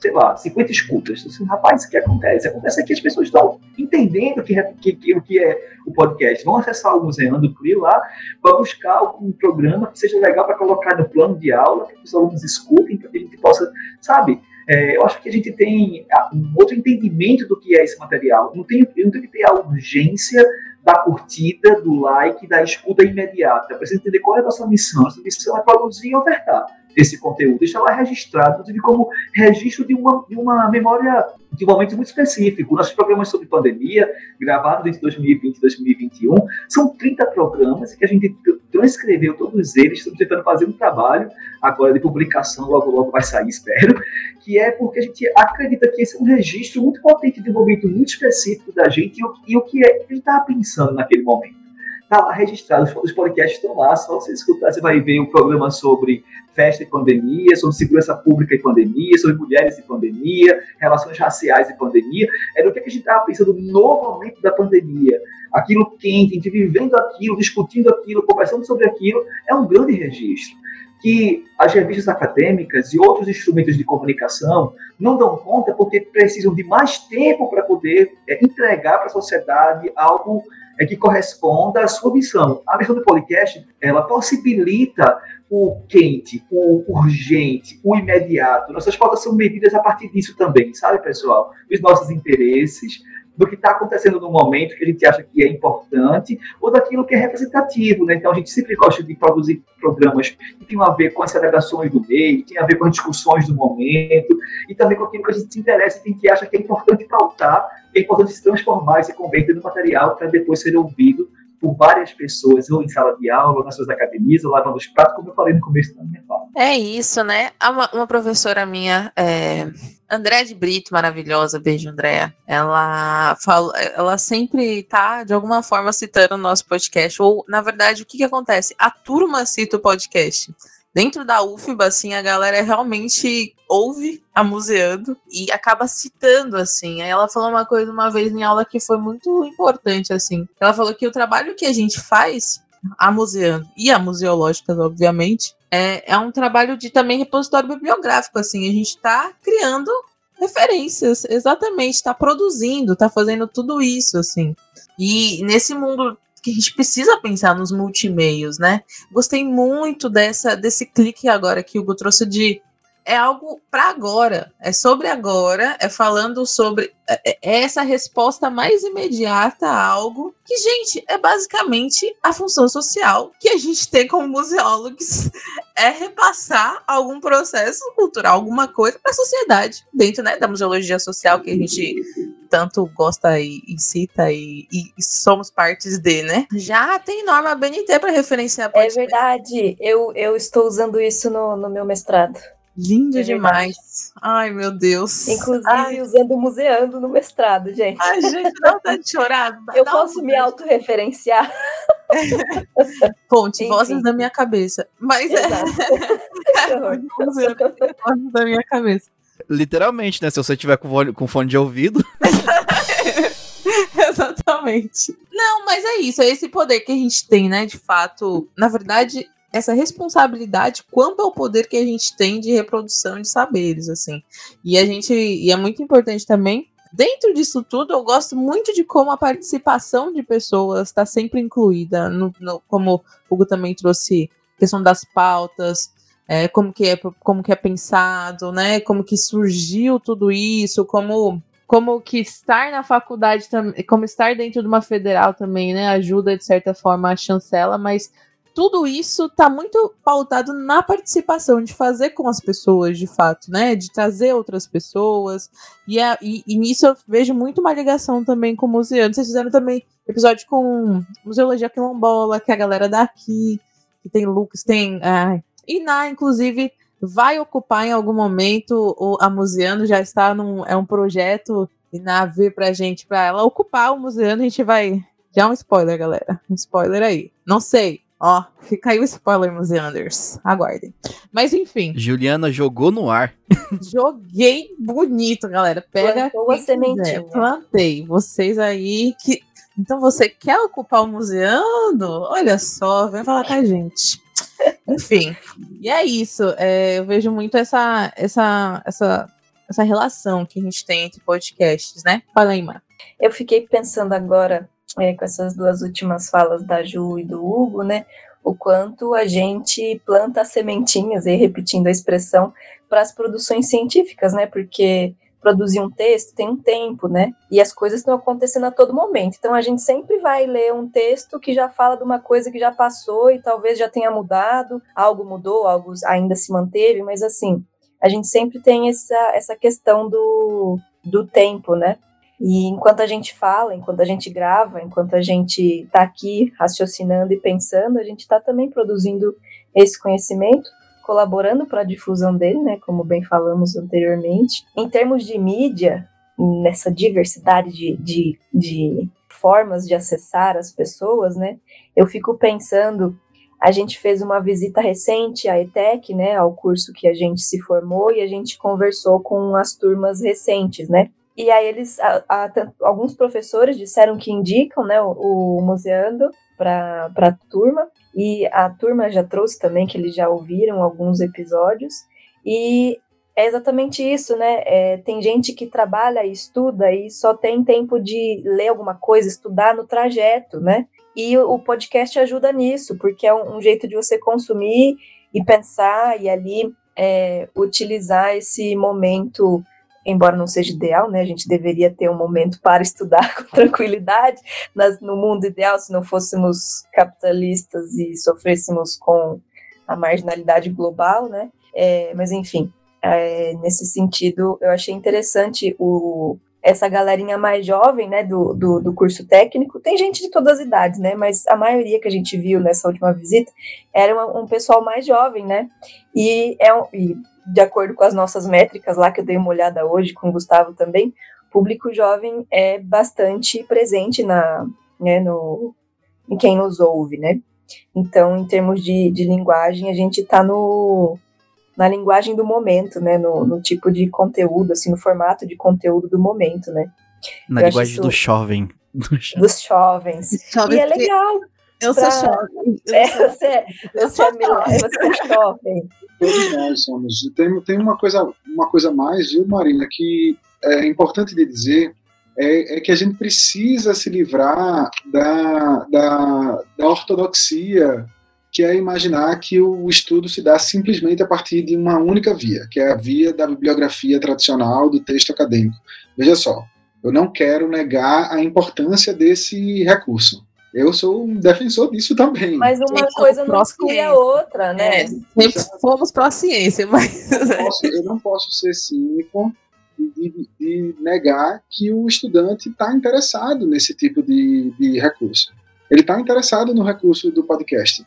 sei lá, 50 escutas. Assim, Rapaz, o que acontece? Acontece que as pessoas estão entendendo que, que, que, o que é o podcast. Vão acessar o Museando Crio lá para buscar um programa que seja legal para colocar no plano de aula, que os alunos escutem, para que a gente possa, sabe, é, eu acho que a gente tem ah, um outro entendimento do que é esse material. Não tem, não tem que ter a urgência da curtida, do like, da escuta imediata. Precisa entender qual é a nossa missão. Nossa missão é produzir e ofertar. Esse conteúdo. Está lá registrado, inclusive como registro de uma, de uma memória de um momento muito específico. Nossos programas sobre pandemia, gravados entre 2020 e 2021, são 30 programas que a gente transcreveu todos eles, estamos tentando fazer um trabalho agora de publicação, logo logo vai sair, espero, que é porque a gente acredita que esse é um registro muito potente de um momento muito específico da gente e o, e o que é, a gente estava pensando naquele momento. Está lá registrado, os podcasts estão lá, só você escutar, você vai ver um programa sobre festa e pandemia, sobre segurança pública e pandemia, sobre mulheres e pandemia, relações raciais e pandemia. Era o que a gente estava pensando no momento da pandemia. Aquilo quente, a gente vivendo aquilo, discutindo aquilo, conversando sobre aquilo, é um grande registro que as revistas acadêmicas e outros instrumentos de comunicação não dão conta porque precisam de mais tempo para poder é, entregar para a sociedade algo é, que corresponda à sua missão. A missão do podcast ela possibilita o quente, o urgente, o imediato. Nossas pautas são medidas a partir disso também, sabe, pessoal? Os nossos interesses, do que está acontecendo no momento que a gente acha que é importante ou daquilo que é representativo, né? Então a gente sempre gosta de produzir programas que tenham a ver com as celebrações do meio, que tem a ver com as discussões do momento e também com aquilo que a gente se interessa e que acha que é importante pautar, é importante se transformar e se converter no material para depois ser ouvido por várias pessoas, ou em sala de aula, ou nas suas academias, ou lavando os pratos, como eu falei no começo da minha fala. É isso, né? Uma, uma professora minha, é, André de Brito, maravilhosa, beijo, Andréa. Ela fala, ela sempre tá, de alguma forma, citando o nosso podcast. Ou, na verdade, o que, que acontece? A turma cita o podcast dentro da UFBA, assim, a galera realmente ouve a museando e acaba citando, assim. Aí ela falou uma coisa uma vez em aula que foi muito importante, assim. Ela falou que o trabalho que a gente faz, a museando e a museológicas, obviamente, é, é um trabalho de também repositório bibliográfico, assim. A gente está criando referências, exatamente, está produzindo, está fazendo tudo isso, assim. E nesse mundo que a gente precisa pensar nos multimeios, né? Gostei muito dessa desse clique agora que o Hugo trouxe de é algo para agora, é sobre agora, é falando sobre é, é essa resposta mais imediata a algo que, gente, é basicamente a função social que a gente tem como museólogos é repassar algum processo cultural, alguma coisa para a sociedade, dentro né, da museologia social que a gente tanto gosta e, e cita e, e, somos partes de, né? Já tem norma BNT para referenciar. É verdade, eu, eu estou usando isso no, no meu mestrado. Lindo é demais. Ai, meu Deus. Inclusive Ai. usando museando no mestrado, gente. Ai, gente, não tá de chorar. Eu posso me autorreferenciar. Ponte, Enfim. vozes da minha cabeça. Mas é. vozes da minha cabeça. Literalmente, né? Se você tiver com com fone de ouvido. Exatamente. Não, mas é isso, é esse poder que a gente tem, né? De fato, na verdade, essa responsabilidade quanto ao poder que a gente tem de reprodução de saberes, assim. E a gente, e é muito importante também Dentro disso tudo, eu gosto muito de como a participação de pessoas está sempre incluída, no, no, como o Hugo também trouxe questão das pautas, é, como, que é, como que é pensado, né? Como que surgiu tudo isso, como como que estar na faculdade também, como estar dentro de uma federal também, né, ajuda de certa forma a chancela, mas tudo isso está muito pautado na participação, de fazer com as pessoas, de fato, né? De trazer outras pessoas. E, é, e, e nisso eu vejo muito uma ligação também com o museu. Vocês fizeram também episódio com Museologia Quilombola, que é a galera daqui, que tem Lucas, tem. Ah, na, inclusive, vai ocupar em algum momento o, a Museano, já está num. É um projeto na ver pra gente, pra ela ocupar o Museano, a gente vai. Já um spoiler, galera. Um spoiler aí. Não sei. Ó, fica aí o spoiler, Museanders. Aguardem. Mas enfim. Juliana jogou no ar. Joguei bonito, galera. Pega. Plantou a sementinha. Plantei. Vocês aí que. Então você quer ocupar o Museando? Olha só, vem falar com a gente. Enfim, e é isso. É, eu vejo muito essa, essa, essa, essa relação que a gente tem entre podcasts, né? Fala aí, Mar. Eu fiquei pensando agora é, com essas duas últimas falas da Ju e do Hugo, né? O quanto a gente planta sementinhas, e repetindo a expressão, para as produções científicas, né? Porque produzir um texto tem um tempo, né? E as coisas estão acontecendo a todo momento. Então a gente sempre vai ler um texto que já fala de uma coisa que já passou e talvez já tenha mudado, algo mudou, algo ainda se manteve, mas assim, a gente sempre tem essa, essa questão do, do tempo, né? E enquanto a gente fala, enquanto a gente grava, enquanto a gente está aqui raciocinando e pensando, a gente está também produzindo esse conhecimento, colaborando para a difusão dele, né, como bem falamos anteriormente. Em termos de mídia, nessa diversidade de, de, de formas de acessar as pessoas, né, eu fico pensando a gente fez uma visita recente à ETEC, né, ao curso que a gente se formou, e a gente conversou com as turmas recentes, né? E aí eles, a, a, alguns professores disseram que indicam, né, o, o Museando para a turma, e a turma já trouxe também que eles já ouviram alguns episódios, e é exatamente isso, né? É, tem gente que trabalha e estuda e só tem tempo de ler alguma coisa, estudar no trajeto, né? E o podcast ajuda nisso, porque é um, um jeito de você consumir e pensar e ali é, utilizar esse momento embora não seja ideal, né? A gente deveria ter um momento para estudar com tranquilidade nas, no mundo ideal, se não fôssemos capitalistas e sofrêssemos com a marginalidade global, né? É, mas enfim, é, nesse sentido, eu achei interessante o, essa galerinha mais jovem, né, do, do, do, curso técnico. Tem gente de todas as idades, né? Mas a maioria que a gente viu nessa última visita era um, um pessoal mais jovem, né? E é um, e de acordo com as nossas métricas lá, que eu dei uma olhada hoje com o Gustavo também, público jovem é bastante presente na, né, no, em quem nos ouve, né? Então, em termos de, de linguagem, a gente está no, na linguagem do momento, né? No, no, tipo de conteúdo, assim, no formato de conteúdo do momento, né? Na eu linguagem do jovem. Dos jovens. e é legal. Eu pra... sou jovem. É, você, é, você, é milagre, você é jovem. Todos nós somos. Tem, tem uma, coisa, uma coisa mais, viu, Marina, que é importante de dizer é, é, que a gente precisa se livrar da, da, da, ortodoxia, que é imaginar que o estudo se dá simplesmente a partir de uma única via, que é a via da bibliografia tradicional do texto acadêmico. Veja só, eu não quero negar a importância desse recurso. Eu sou um defensor disso também. Mas uma Gente, coisa não exclui a outra, né? É, sempre fomos para a ciência, mas. Eu não, posso, eu não posso ser cínico de, de, de, negar que o estudante está interessado nesse tipo de, de recurso. Ele está interessado no recurso do podcast.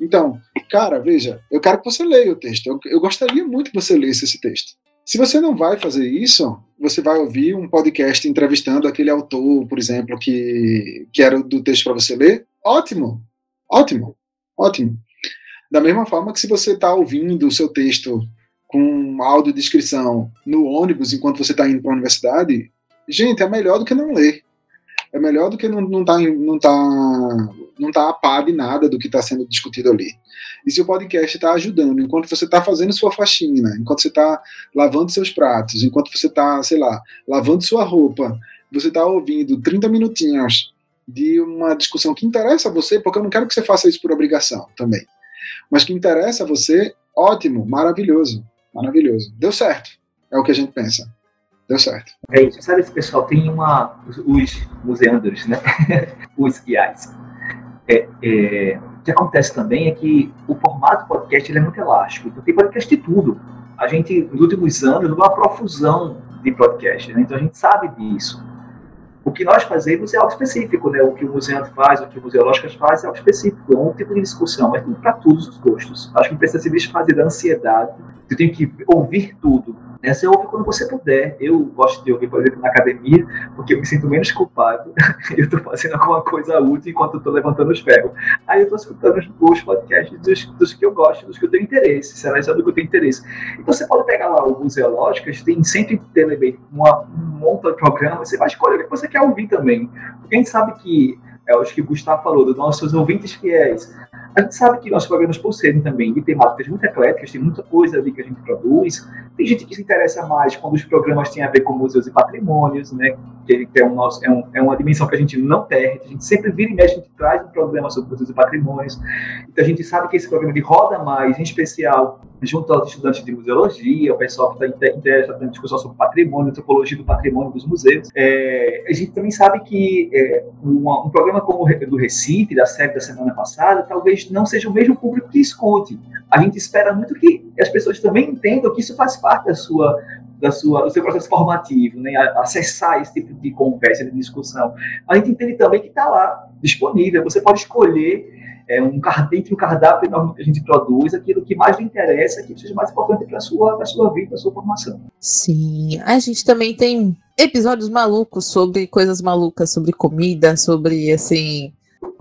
Então, cara, veja, eu quero que você leia o texto. Eu, eu gostaria muito que você lesse esse texto. Se você não vai fazer isso, você vai ouvir um podcast entrevistando aquele autor, por exemplo, que, que era do texto para você ler. Ótimo, ótimo, ótimo. Da mesma forma que se você está ouvindo o seu texto com audiodescrição no ônibus enquanto você está indo para a universidade, gente, é melhor do que não ler. É melhor do que não, não tá, não tá, não tá a par de nada do que está sendo discutido ali. E se o podcast está ajudando, enquanto você está fazendo sua faxina, enquanto você está lavando seus pratos, enquanto você está, sei lá, lavando sua roupa, você está ouvindo 30 minutinhos de uma discussão que interessa a você, porque eu não quero que você faça isso por obrigação também, mas que interessa a você, ótimo, maravilhoso, maravilhoso. Deu certo, é o que a gente pensa. Deu certo. É isso, sabe, esse pessoal tem uma. Os, os museanders, né? os guiais. É, é, que acontece também é que o formato podcast ele é muito elástico. Então tem podcast de tudo. A gente, nos últimos anos, uma profusão de podcasts, né? então a gente sabe disso. O que nós fazemos é algo específico, né? O que o Museante faz, o que o Museológicas faz é algo específico, é um tipo de discussão, mas para todos os gostos. Acho que precisa se desfazer da ansiedade, você tem que ouvir tudo né? Você ouve quando você puder. Eu gosto de ouvir, por exemplo, na academia, porque eu me sinto menos culpado. eu estou fazendo alguma coisa útil enquanto eu estou levantando os ferros. Aí eu estou escutando os podcasts dos, dos, que eu gosto, dos que eu tenho interesse, será isso do que eu tenho interesse. Então você pode pegar lá o Museológicas, tem sempre televisão, uma, um monte de programa, você vai escolher o que você quer ouvir também. Porque a gente sabe que é os que o Gustavo falou, dos nossos ouvintes fiéis. A gente sabe que nossos programas possuem também de temáticas muito ecléticas, tem muita coisa ali que a gente produz, Tem gente que se interessa mais quando os programas têm a ver com museus e patrimônios, né? Que é, um nosso, é, um, é uma dimensão que a gente não perde. A gente sempre vira e mexe, a gente traz um programa sobre museus e patrimônios. Então a gente sabe que esse programa de roda mais, em especial junto aos estudantes de museologia, o pessoal que está interessado em discussão sobre patrimônio, antropologia do patrimônio dos museus. É, a gente também sabe que é, um, programa como o do Recife, da série da semana passada, talvez não seja o mesmo público que escute. A gente espera muito que as pessoas também entendam que isso faz parte da sua da sua, do seu processo formativo, né, acessar esse tipo de conversa, de discussão. A gente entende também que está lá disponível. Você pode escolher é, um, dentro do cardápio enorme que a gente produz, aquilo que mais lhe interessa, que seja mais importante para a sua, sua vida, para a sua formação. Sim, a gente também tem episódios malucos sobre coisas malucas, sobre comida, sobre, assim,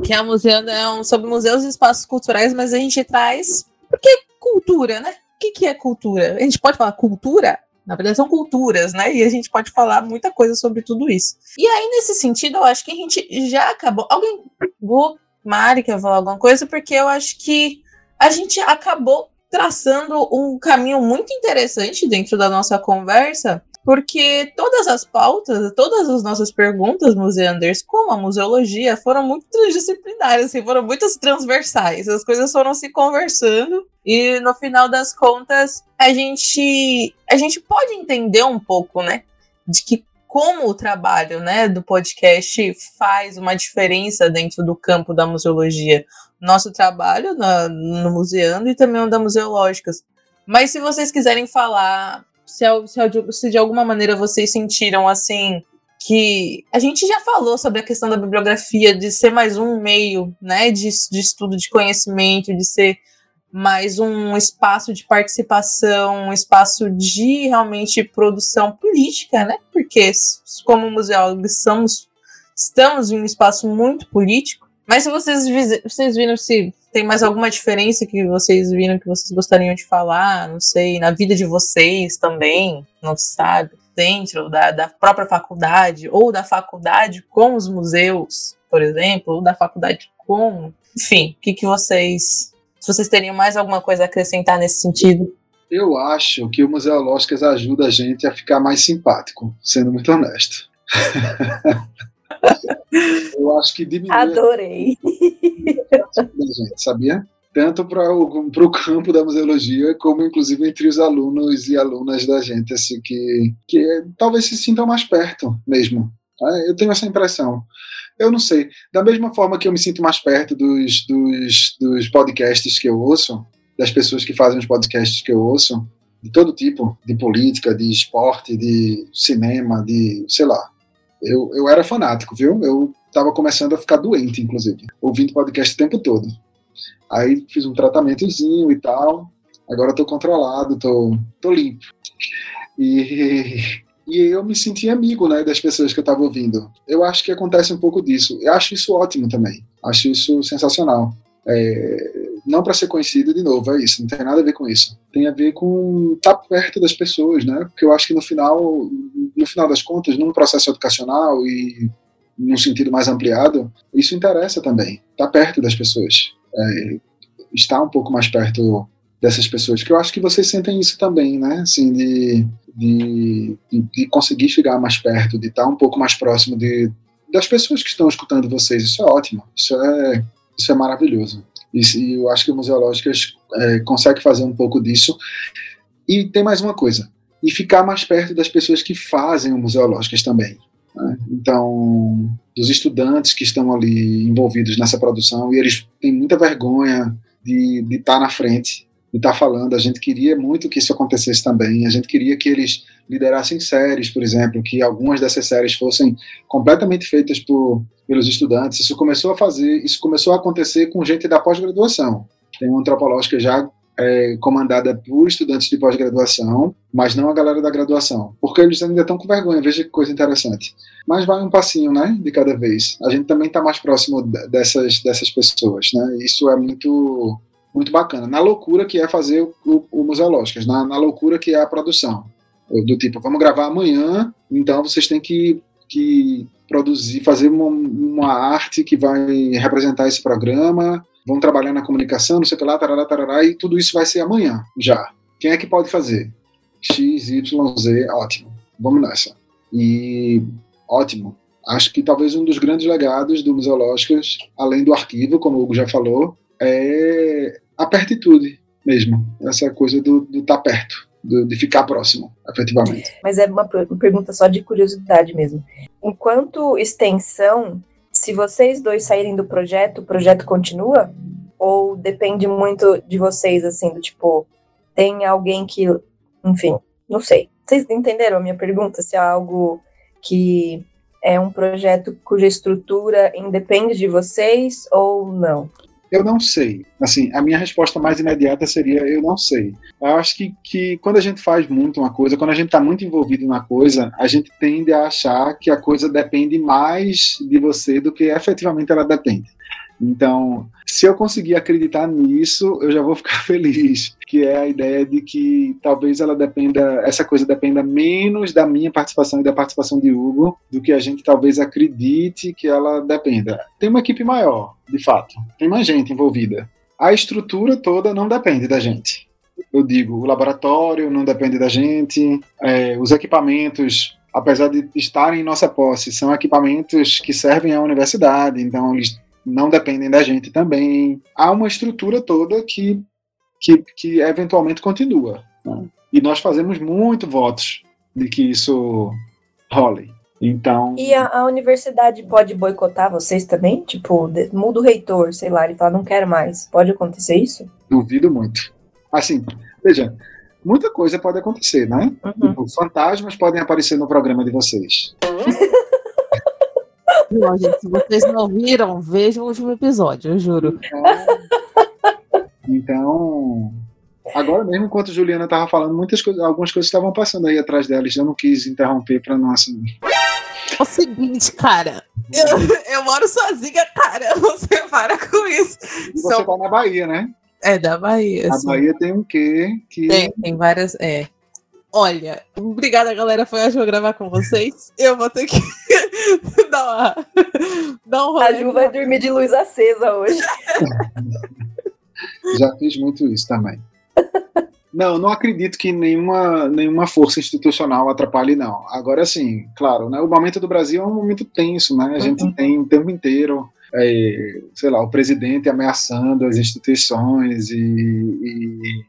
que a museu é um, sobre museus e espaços culturais, mas a gente traz, porque cultura, né? O que, que é cultura? A gente pode falar cultura? Na verdade, são culturas, né? E a gente pode falar muita coisa sobre tudo isso. E aí, nesse sentido, eu acho que a gente já acabou. Alguém. Vou Mari quer falar alguma coisa, porque eu acho que a gente acabou traçando um caminho muito interessante dentro da nossa conversa, porque todas as pautas, todas as nossas perguntas, museanders, como a museologia, foram muito transdisciplinares, assim, foram muito transversais. As coisas foram se conversando e no final das contas a gente a gente pode entender um pouco, né, de que como o trabalho né, do podcast faz uma diferença dentro do campo da museologia. Nosso trabalho na, no Museando e também o da Museológicas. Mas se vocês quiserem falar, se, se, se de alguma maneira vocês sentiram assim que a gente já falou sobre a questão da bibliografia de ser mais um meio, né, de, de estudo de conhecimento, de ser mais um espaço de participação, um espaço de realmente produção política, né? Porque como museólogos somos, estamos em um espaço muito político. Mas se vocês, vocês viram se tem mais alguma diferença que vocês viram que vocês gostariam de falar, não sei, na vida de vocês também, não se sabe, dentro da, da própria faculdade, ou da faculdade com os museus, por exemplo, ou da faculdade com. Enfim, o que, que vocês se vocês teriam mais alguma coisa a acrescentar nesse sentido. Eu acho que o Museológicas ajuda a gente a ficar mais simpático, sendo muito honesto. Eu acho que diminui. Adorei. A gente, sabia? Tanto para o campo da museologia, como inclusive entre os alunos e alunas da gente, assim, que, que talvez se sintam mais perto mesmo. É, eu tenho essa impressão. Eu não sei. Da mesma forma que eu me sinto mais perto dos, dos, dos podcasts que eu ouço, das pessoas que fazem os podcasts que eu ouço, de todo tipo, de política, de esporte, de cinema, de sei lá. Eu, eu era fanático, viu? Eu estava começando a ficar doente, inclusive, ouvindo podcast o tempo todo. Aí fiz um tratamentozinho e tal. Agora estou controlado, tô, tô limpo. E e eu me senti amigo né, das pessoas que eu estava ouvindo. Eu acho que acontece um pouco disso. Eu acho isso ótimo também. Acho isso sensacional. É, não para ser conhecido de novo, é isso, não tem nada a ver com isso. Tem a ver com estar tá perto das pessoas, né? Porque eu acho que no final, no final das contas, num processo educacional e num sentido mais ampliado, isso interessa também. Estar tá perto das pessoas. É, estar um pouco mais perto dessas pessoas, que eu acho que vocês sentem isso também, né? Assim, de de, de, conseguir chegar mais perto, de estar um pouco mais próximo de, das pessoas que estão escutando vocês. Isso é ótimo, isso é, isso é maravilhoso. E, e eu acho que o Museológicas é, consegue fazer um pouco disso. E tem mais uma coisa, e ficar mais perto das pessoas que fazem o Museológicas também. Né? Então, dos estudantes que estão ali envolvidos nessa produção, e eles têm muita vergonha de, estar na frente, está falando. A gente queria muito que isso acontecesse também. A gente queria que eles liderassem séries, por exemplo, que algumas dessas séries fossem completamente feitas por, pelos estudantes. Isso começou a fazer, isso começou a acontecer com gente da pós-graduação. Tem uma antropológica já é, comandada por estudantes de pós-graduação, mas não a galera da graduação, porque eles ainda estão com vergonha. Veja que coisa interessante. Mas vai um passinho, né, de cada vez. A gente também está mais próximo dessas dessas pessoas, né? Isso é muito muito bacana. Na loucura que é fazer o, o Museológicas, na, na loucura que é a produção. Do tipo, vamos gravar amanhã, então vocês têm que, que produzir, fazer uma, uma arte que vai representar esse programa, vão trabalhar na comunicação, não sei o que lá, tarará, tarará, e tudo isso vai ser amanhã, já. Quem é que pode fazer? X, Y, Z, ótimo. Vamos nessa. E ótimo. Acho que talvez um dos grandes legados do Museológicas, além do arquivo, como o Hugo já falou, é a pertitude mesmo. Essa coisa do estar tá perto, do, de ficar próximo, efetivamente. Mas é uma pergunta só de curiosidade mesmo. Enquanto extensão, se vocês dois saírem do projeto, o projeto continua? Ou depende muito de vocês, assim, do tipo, tem alguém que, enfim, não sei. Vocês entenderam a minha pergunta? Se é algo que é um projeto cuja estrutura independe de vocês ou não? Eu não sei. Assim, a minha resposta mais imediata seria eu não sei. Eu acho que, que quando a gente faz muito uma coisa, quando a gente está muito envolvido na coisa, a gente tende a achar que a coisa depende mais de você do que efetivamente ela depende. Então, se eu conseguir acreditar nisso, eu já vou ficar feliz, que é a ideia de que talvez ela dependa, essa coisa dependa menos da minha participação e da participação de Hugo do que a gente talvez acredite que ela dependa. Tem uma equipe maior, de fato, tem mais gente envolvida. A estrutura toda não depende da gente. Eu digo, o laboratório não depende da gente, é, os equipamentos apesar de estarem em nossa posse, são equipamentos que servem à universidade, então eles não dependem da gente também. Há uma estrutura toda que, que, que eventualmente continua. Né? E nós fazemos muito votos de que isso role. Então. E a, a, universidade pode boicotar vocês também? Tipo, de, muda o reitor, sei lá, ele fala, não quero mais. Pode acontecer isso? Duvido muito. Assim, veja, muita coisa pode acontecer, né? Uhum. Tipo, fantasmas podem aparecer no programa de vocês. Não, gente, se vocês não viram, vejam o último episódio, eu juro. Então, então agora mesmo, enquanto Juliana estava falando, muitas coisas, algumas coisas estavam passando aí atrás delas. Eu não quis interromper para não assumir. É o seguinte, cara. Eu, eu moro sozinha, cara. Você para com isso. E você Só... tá na Bahia, né? É, da Bahia. A Bahia tem um quê? Que... Tem, tem várias. É. Olha, obrigada, galera. Foi ótimo gravar com vocês. Eu vou ter que dar, uma, dar um rolê. A Ju vai dormir de luz acesa hoje. Já fiz muito isso também. Não, não acredito que nenhuma, nenhuma força institucional atrapalhe, não. Agora, sim, claro, né, o momento do Brasil é um momento tenso, né? A gente uhum. tem o tempo inteiro, é, sei lá, o presidente ameaçando as instituições e, e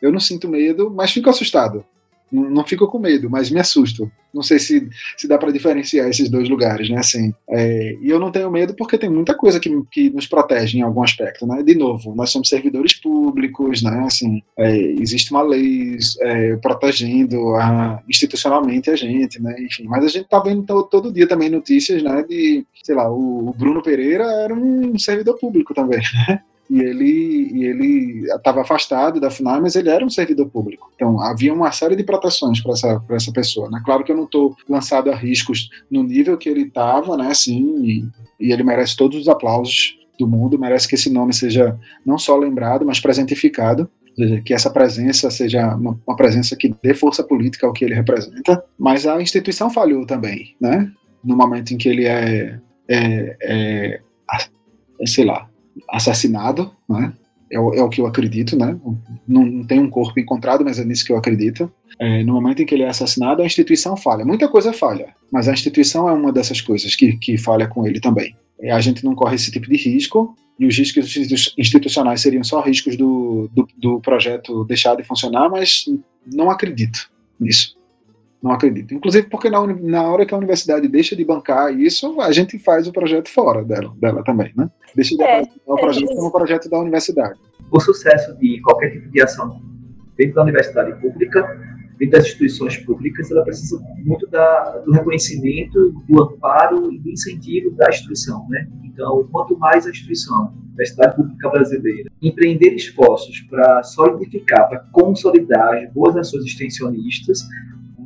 eu não sinto medo, mas fico assustado. Não, fico com medo, mas me assusto. Não sei se, se dá para diferenciar esses dois lugares, né? Assim, é, e eu não tenho medo porque tem muita coisa que, que nos protege em algum aspecto, né? De novo, nós somos servidores públicos, né? Assim, é, existe uma lei é, protegendo a, institucionalmente a gente, né? Enfim, mas a gente tá vendo todo, todo dia também notícias, né? De, sei lá, o, o Bruno Pereira era um servidor público também, né? E ele e ele estava afastado da FUNAI, mas ele era um servidor público. Então havia uma série de proteções para essa para essa pessoa. Né? Claro que eu não estou lançado a riscos no nível que ele estava, né? Assim, e, e ele merece todos os aplausos do mundo, merece que esse nome seja não só lembrado, mas presentificado que essa presença seja uma, uma, presença que dê força política ao que ele representa, mas a instituição falhou também, né? No momento em que ele é, é, é, é sei lá, assassinado, né? É o, é o, que eu acredito, né? Não, não, tem um corpo encontrado, mas é nisso que eu acredito. É, no momento em que ele é assassinado, a instituição falha. Muita coisa falha, mas a instituição é uma dessas coisas que, que falha com ele também. É, a gente não corre esse tipo de risco, e os riscos institucionais seriam só riscos do, do, do projeto deixar de funcionar, mas não acredito nisso. Não acredito. Inclusive porque na, na hora que a universidade deixa de bancar isso, a gente faz o projeto fora dela, dela também, né? Deixa de é, o projeto é como projeto da universidade. O sucesso de qualquer tipo de ação dentro da universidade pública, dentro das instituições públicas, ela precisa muito da, do reconhecimento, do amparo e do incentivo da instituição, né? Então, quanto mais a instituição, a Universidade Pública Brasileira, empreender esforços para solidificar, para consolidar as boas ações extensionistas,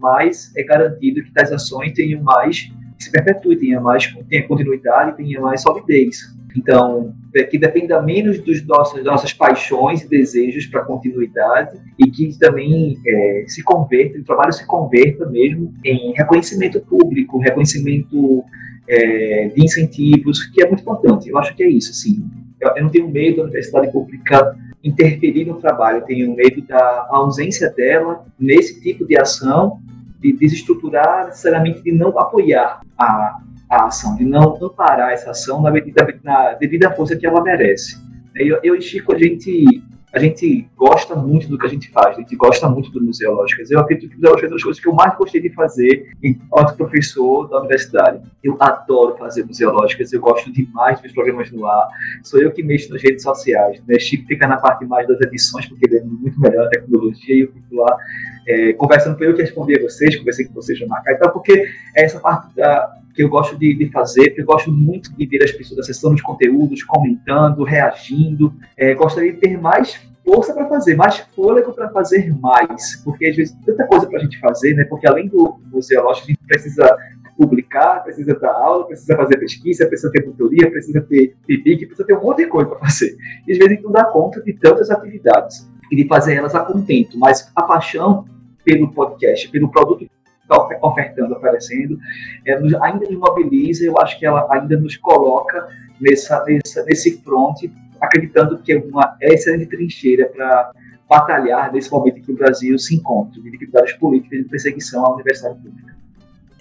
mais é garantido que tais ações tenham mais se perpetue, tenha mais tenha continuidade, tenha mais solidez. Então, é que dependa menos dos nossos, nossas paixões e desejos para continuidade e que também é, se converta, o trabalho se converta mesmo em reconhecimento público, reconhecimento é, de incentivos, que é muito importante. Eu acho que é isso, assim. Eu, eu não tenho medo da universidade pública interferir no trabalho, eu tenho medo da ausência dela nesse tipo de ação, de desestruturar, necessariamente de não apoiar a, a ação, de não amparar essa ação na, medida, na devida força que ela merece. Eu, eu e Chico, a gente a gente gosta muito do que a gente faz, a gente gosta muito do Museológicas. Eu acredito que o Museológicas é uma das coisas que eu mais gostei de fazer enquanto professor da universidade. Eu adoro fazer Museológicas, eu gosto demais dos programas no ar. Sou eu que mexo nas redes sociais. Né? Chico fica na parte mais das edições, porque ele é muito melhor na tecnologia, e eu fico lá é, conversando com eu que respondi a vocês, conversei com vocês no marcar e tal, porque é essa parte da, que eu gosto de, de, fazer, porque eu gosto muito de ver as pessoas acessando os conteúdos, comentando, reagindo. É, gostaria de ter mais força para fazer, mais fôlego para fazer mais, porque às vezes tanta coisa para a gente fazer, né? Porque além do museológico, a gente precisa publicar, precisa dar aula, precisa fazer pesquisa, precisa ter tutoria, precisa ter PIBIC, precisa ter um monte de coisa para fazer. E às vezes a gente não dá conta de tantas atividades e de fazer elas a contento, mas a paixão pelo podcast, pelo produto está ofertando, oferecendo, é, ainda nos mobiliza, eu acho que ela ainda nos coloca nessa, nessa, nesse front, acreditando que é uma excelente trincheira para batalhar nesse momento em que o Brasil se encontra, de dificuldades políticas de perseguição à universidade pública.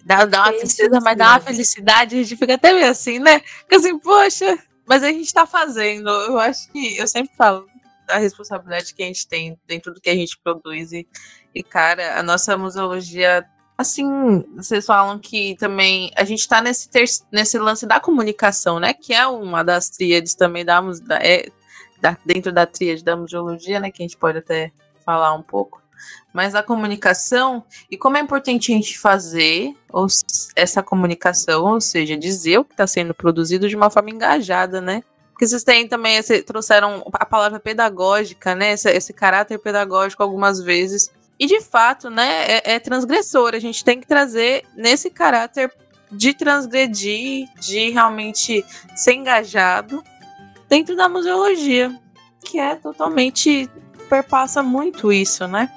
Dá, dá uma tristeza, mas dá uma felicidade, a gente fica até meio assim, né? Fica assim, poxa, mas a gente está fazendo. Eu acho que, eu sempre falo, a responsabilidade que a gente tem dentro do que a gente produz. E, e cara, a nossa museologia Assim, vocês falam que também a gente está nesse, nesse lance da comunicação, né? Que é uma das tríades também da, da, é, da dentro da tríade da museologia, né? Que a gente pode até falar um pouco. Mas a comunicação, e como é importante a gente fazer ou, essa comunicação, ou seja, dizer o que está sendo produzido de uma forma engajada, né? Porque vocês têm também, trouxeram a palavra pedagógica, né? Esse, esse caráter pedagógico algumas vezes e de fato, né, é, é transgressor. A gente tem que trazer nesse caráter de transgredir, de realmente ser engajado dentro da museologia, que é totalmente perpassa muito isso, né?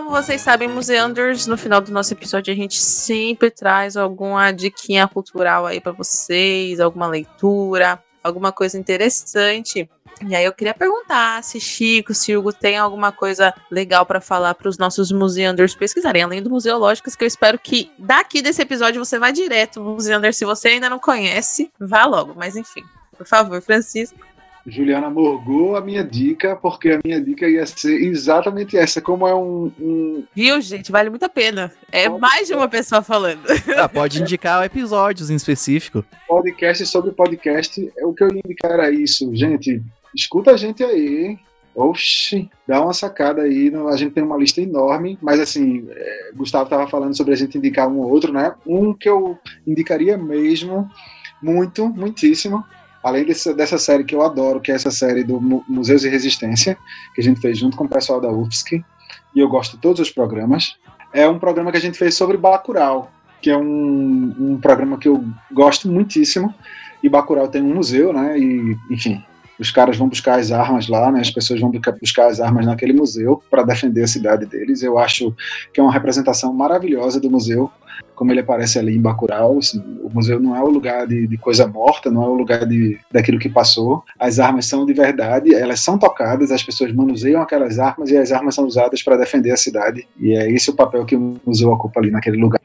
Como vocês sabem, Museanders, no final do nosso episódio, a gente sempre traz alguma diquinha cultural aí para vocês, alguma leitura, alguma coisa interessante. E aí eu queria perguntar se Chico, se Hugo tem alguma coisa legal para falar para os nossos museanders pesquisarem, além do Museológicas, que eu espero que daqui desse episódio você vá direto, museander, se você ainda não conhece, vá logo. Mas enfim, por favor, Francisco. Juliana morgou a minha dica, porque a minha dica ia ser exatamente essa. Como é um. um... Viu, gente? Vale muito a pena. É pode mais de uma pessoa falando. Ah, pode indicar episódios em específico. Podcast sobre podcast. O que eu ia indicar era isso. Gente, escuta a gente aí. Oxi, dá uma sacada aí. A gente tem uma lista enorme, mas assim, é, Gustavo estava falando sobre a gente indicar um ou outro, né? Um que eu indicaria mesmo, muito, muitíssimo, além desse, dessa série que eu adoro, que é essa série do Museus de Resistência, que a gente fez junto com o pessoal da UFSC, e eu gosto de todos os programas, é um programa que a gente fez sobre Bacurau, que é um, um programa que eu gosto muitíssimo, e Bacurau tem um museu, né, e, enfim, os caras vão buscar as armas lá, né? As pessoas vão buscar as armas naquele museu para defender a cidade deles. Eu acho que é uma representação maravilhosa do museu, como ele aparece ali em Bacurau. Assim, o museu não é o lugar de, de, coisa morta, não é o lugar de, daquilo que passou. As armas são de verdade, elas são tocadas, as pessoas manuseiam aquelas armas e as armas são usadas para defender a cidade. E é esse o papel que o museu ocupa ali naquele lugar.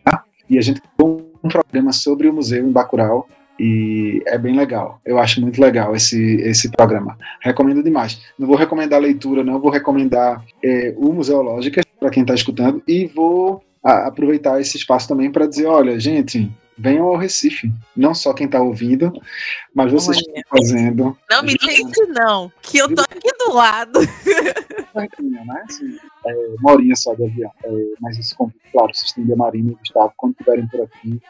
E a gente tem um programa sobre o museu em Bacurau E é bem legal. Eu acho muito legal esse, esse programa. Recomendo demais. Não vou recomendar leitura, não. Vou recomendar é, o Museológicas para quem está escutando. E vou a, aproveitar esse espaço também para dizer: olha, gente, venham ao Recife. Não só quem está ouvindo, mas vocês estão fazendo. Não me tente, não, que eu tô aqui do lado. né? Assim, é, uma horinha só de avião. É, mas esse convite, claro, se estende a Marina e Gustavo, quando estiverem por aqui,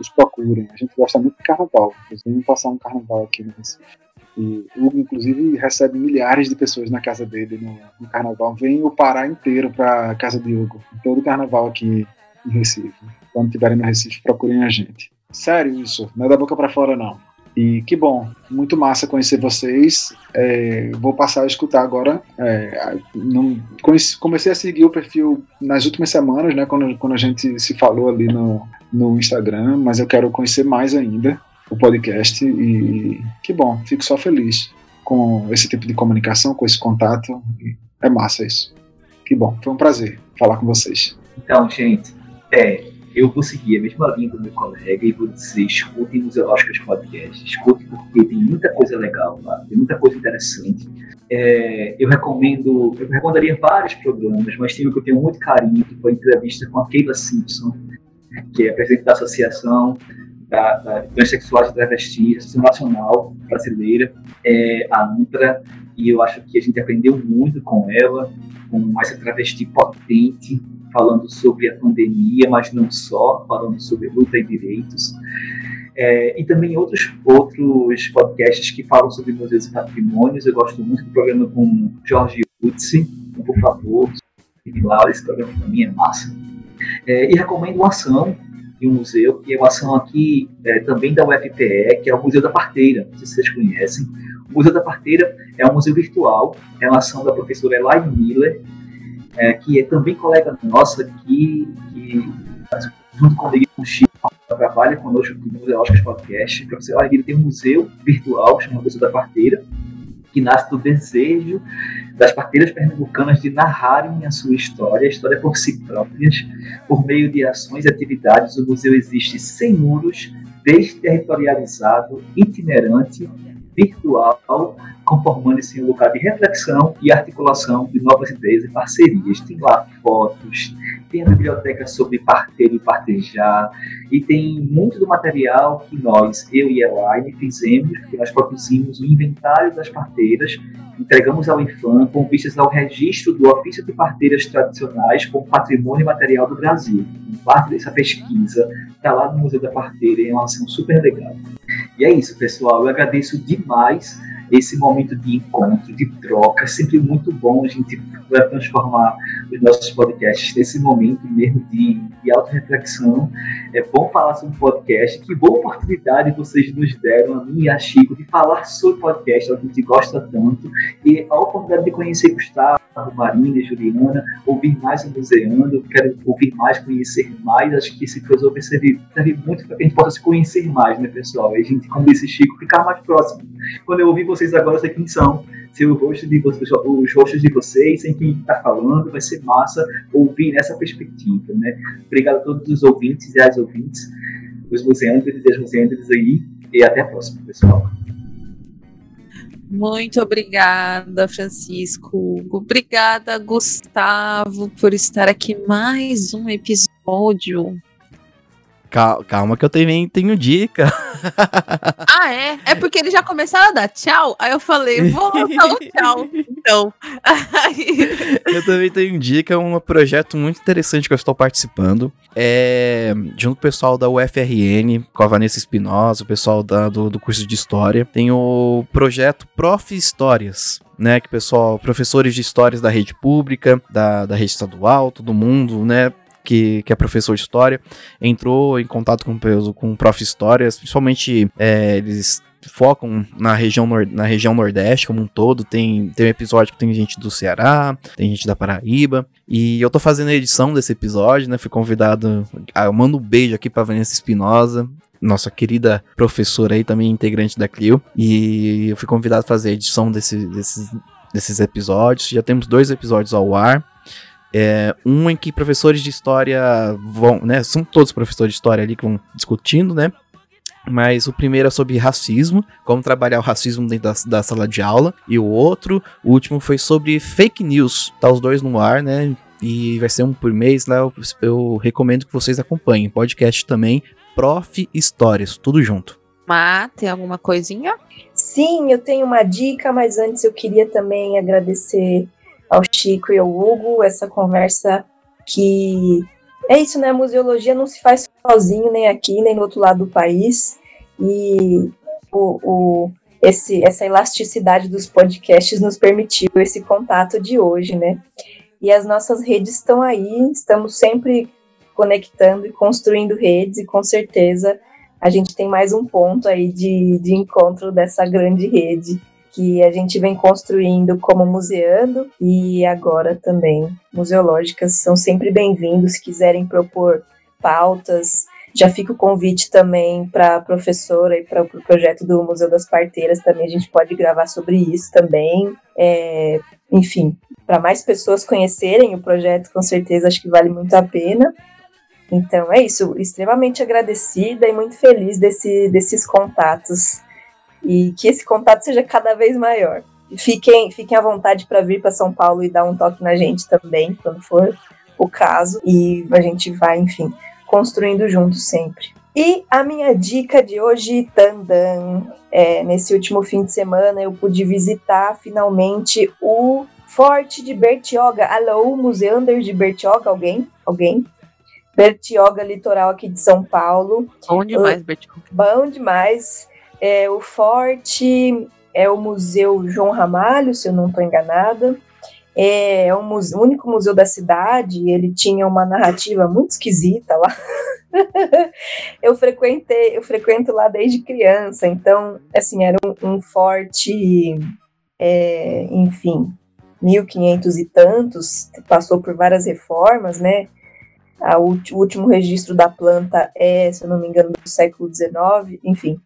os procurem. A gente gosta muito de carnaval. Eles vêm passar um carnaval aqui no Recife. E Hugo, inclusive, recebe milhares de pessoas na casa dele no, no carnaval. Vem o Pará inteiro para casa de Hugo. Todo carnaval aqui em Recife. Quando estiverem no Recife, procurem a gente. Sério isso, não é da boca para fora, não. E que bom, muito massa conhecer vocês. É, vou passar a escutar agora. É, não, comecei a seguir o perfil nas últimas semanas, né? Quando, quando a gente se falou ali no, no Instagram, mas eu quero conhecer mais ainda o podcast e que bom, fico só feliz com esse tipo de comunicação, com esse contato. É massa isso. Que bom, foi um prazer falar com vocês. Então, gente, é, eu vou seguir a mesma linha do meu colega e vou dizer, escutem os Elógicas Podcast, escutem porque tem muita coisa legal lá, tem muita coisa interessante. É, eu recomendo, eu recomendaria vários programas, mas tem um que eu tenho muito carinho, que foi a entrevista com a Keila Simpson, que é presidente da Associação da, da Transsexuais e Travestis, Associação Nacional Brasileira, é, a ANTRA, e eu acho que a gente aprendeu muito com ela, com essa travesti potente, falando sobre a pandemia, mas não só, falando sobre luta e direitos. É, e também outros, outros podcasts que falam sobre museus e patrimônios. Eu gosto muito do programa com Jorge Utsi, por favor, lá, esse programa também é massa. É, e recomendo uma ação de um museu, que é uma ação aqui é, também da UFPE, que é o Museu da Parteira, não sei se vocês conhecem. O Museu da Parteira é um museu virtual, é uma ação da professora Elaine Miller, é, que é também colega nossa, que, que junto comigo com o Chico, trabalha conosco no Museu Oscars Podcast. A professora Elaine tem um museu virtual chamado Museu da Parteira, que nasce do desejo das parteiras pernambucanas de narrarem a sua história, a história por si próprias, por meio de ações e atividades. O museu existe sem muros, desterritorializado, itinerante, virtual, conformando-se em um lugar de reflexão e articulação de novas ideias e parcerias. Tem lá fotos, tem a biblioteca sobre parteiro e partejar, e tem muito do material que nós, eu e Elaine, fizemos, que nós produzimos o inventário das parteiras, entregamos ao IFAM com vistas ao registro do ofício de parteiras tradicionais como patrimônio material do Brasil. Parte dessa pesquisa está lá no Museu da Parteira e é uma ação super legal. E é isso, pessoal. Eu agradeço demais esse momento de encontro, de troca. É sempre muito bom a gente transformar os nossos podcasts nesse momento mesmo de, de auto-reflexão. É bom falar sobre podcast. Que boa oportunidade vocês nos deram, a mim e a Chico, de falar sobre podcast, a gente gosta tanto. E a oportunidade de conhecer Gustavo, Marina, Juliana, ouvir mais o Museando, quero ouvir mais, conhecer mais. Acho que esse crossover serve, serve muito para que a gente possa se conhecer mais, né, pessoal? E a gente, como disse Chico, ficar mais próximo. Quando eu ouvir vocês agora, eu sei quem são. Ser o rosto de vocês, os rostos de vocês, sem quem está falando, vai ser massa ouvir nessa perspectiva, né? Obrigado a todos os ouvintes e as ouvintes, os museantes e as museantes aí, e até a próxima, pessoal. Muito obrigada, Francisco. Obrigada, Gustavo, por estar aqui mais um episódio. Calma que eu também tenho dica. Ah, é? É porque eles já começaram a dar tchau. Aí eu falei, vou dar um tchau. Então. eu também tenho dica, é um projeto muito interessante que eu estou participando. É, junto com o pessoal da UFRN, com a Vanessa Espinosa, o pessoal da, do, do curso de História. Tem o projeto Prof. Histórias, né, que pessoal, professores de histórias da rede pública, da, da rede estadual, todo mundo, né, que, que é professor de história, entrou em contato com, com o prof. Histórias, principalmente é, eles focam na região, nor na região Nordeste como um todo. Tem, tem um episódio que tem gente do Ceará, tem gente da Paraíba. E eu tô fazendo a edição desse episódio, né? Fui convidado. Ah, eu mando um beijo aqui pra Vanessa Espinosa. Nossa querida professora aí, também integrante da Clio. E eu fui convidado a fazer a edição desse, desses, desses episódios. Já temos dois episódios ao ar. É, um em que professores de história vão, né? São todos professores de história ali que vão discutindo, né? mas o primeiro é sobre racismo, como trabalhar o racismo dentro da, da, sala de aula, e o outro, o último foi sobre fake news. Tá os dois no ar, né? E vai ser um por mês lá, eu, eu recomendo que vocês acompanhem. Podcast também, Prof. Histórias, tudo junto. Má, tem alguma coisinha? Sim, eu tenho uma dica, mas antes eu queria também agradecer ao Chico e ao Hugo essa conversa que é isso, né? A museologia não se faz sozinho, nem aqui, nem no outro lado do país. E o, o, esse, essa elasticidade dos podcasts nos permitiu esse contato de hoje, né? E as nossas redes estão aí, estamos sempre conectando e construindo redes, e com certeza a gente tem mais um ponto aí de, de encontro dessa grande rede que a gente vem construindo como museando e agora também museológicas são sempre bem-vindos se quiserem propor pautas. Já fica o convite também para a professora e para o pro projeto do Museu das Parteiras também a gente pode gravar sobre isso também. É, enfim, para mais pessoas conhecerem o projeto, com certeza acho que vale muito a pena. Então é isso, extremamente agradecida e muito feliz desse, desses contatos e que esse contato seja cada vez maior. fiquem, fiquem à vontade para vir para São Paulo e dar um toque na gente também, quando for o caso, e a gente vai, enfim, construindo juntos sempre. E a minha dica de hoje, Tandan, é, nesse último fim de semana eu pude visitar finalmente o Forte de Bertioga. Alô, Museander de Bertioga, alguém? Alguém? Bertioga, litoral aqui de São Paulo. Bom demais, Bertioga. Bom demais. É, o Forte é o Museu João Ramalho, se eu não estou enganada. É, é o, museu, o único museu da cidade, ele tinha uma narrativa muito esquisita lá. eu frequentei, eu frequento lá desde criança, então, assim, era um, um forte, é, enfim, 1500 e tantos, passou por várias reformas, né? O último registro da planta é, se eu não me engano, do século XIX, enfim.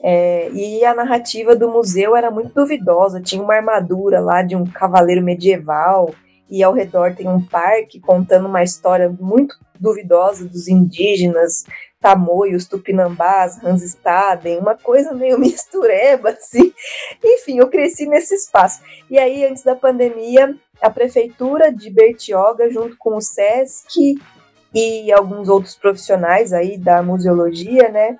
É, e a narrativa do museu era muito duvidosa. Tinha uma armadura lá de um cavaleiro medieval, e ao redor tem um parque contando uma história muito duvidosa dos indígenas, tamoios, tupinambás, Hansestaden, uma coisa meio mistureba, assim. Enfim, eu cresci nesse espaço. E aí, antes da pandemia, a prefeitura de Bertioga, junto com o SESC e alguns outros profissionais aí da museologia, né,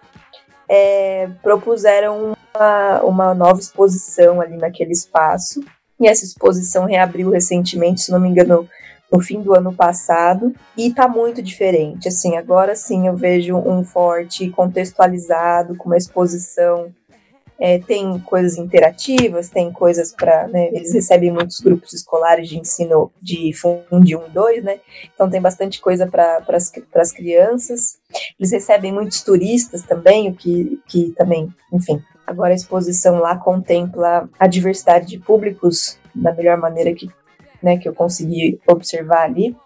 é, propuseram uma, uma nova exposição ali naquele espaço. E essa exposição reabriu recentemente, se não me engano, no fim do ano passado, e tá muito diferente. Assim, agora sim eu vejo um forte contextualizado, com uma exposição é, tem coisas interativas, tem coisas para. Né, eles recebem muitos grupos escolares de ensino de Fundo 1 e 2, né? Então tem bastante coisa para as crianças. Eles recebem muitos turistas também, o que, que também, enfim. Agora a exposição lá contempla a diversidade de públicos da melhor maneira que, né, que eu consegui observar ali.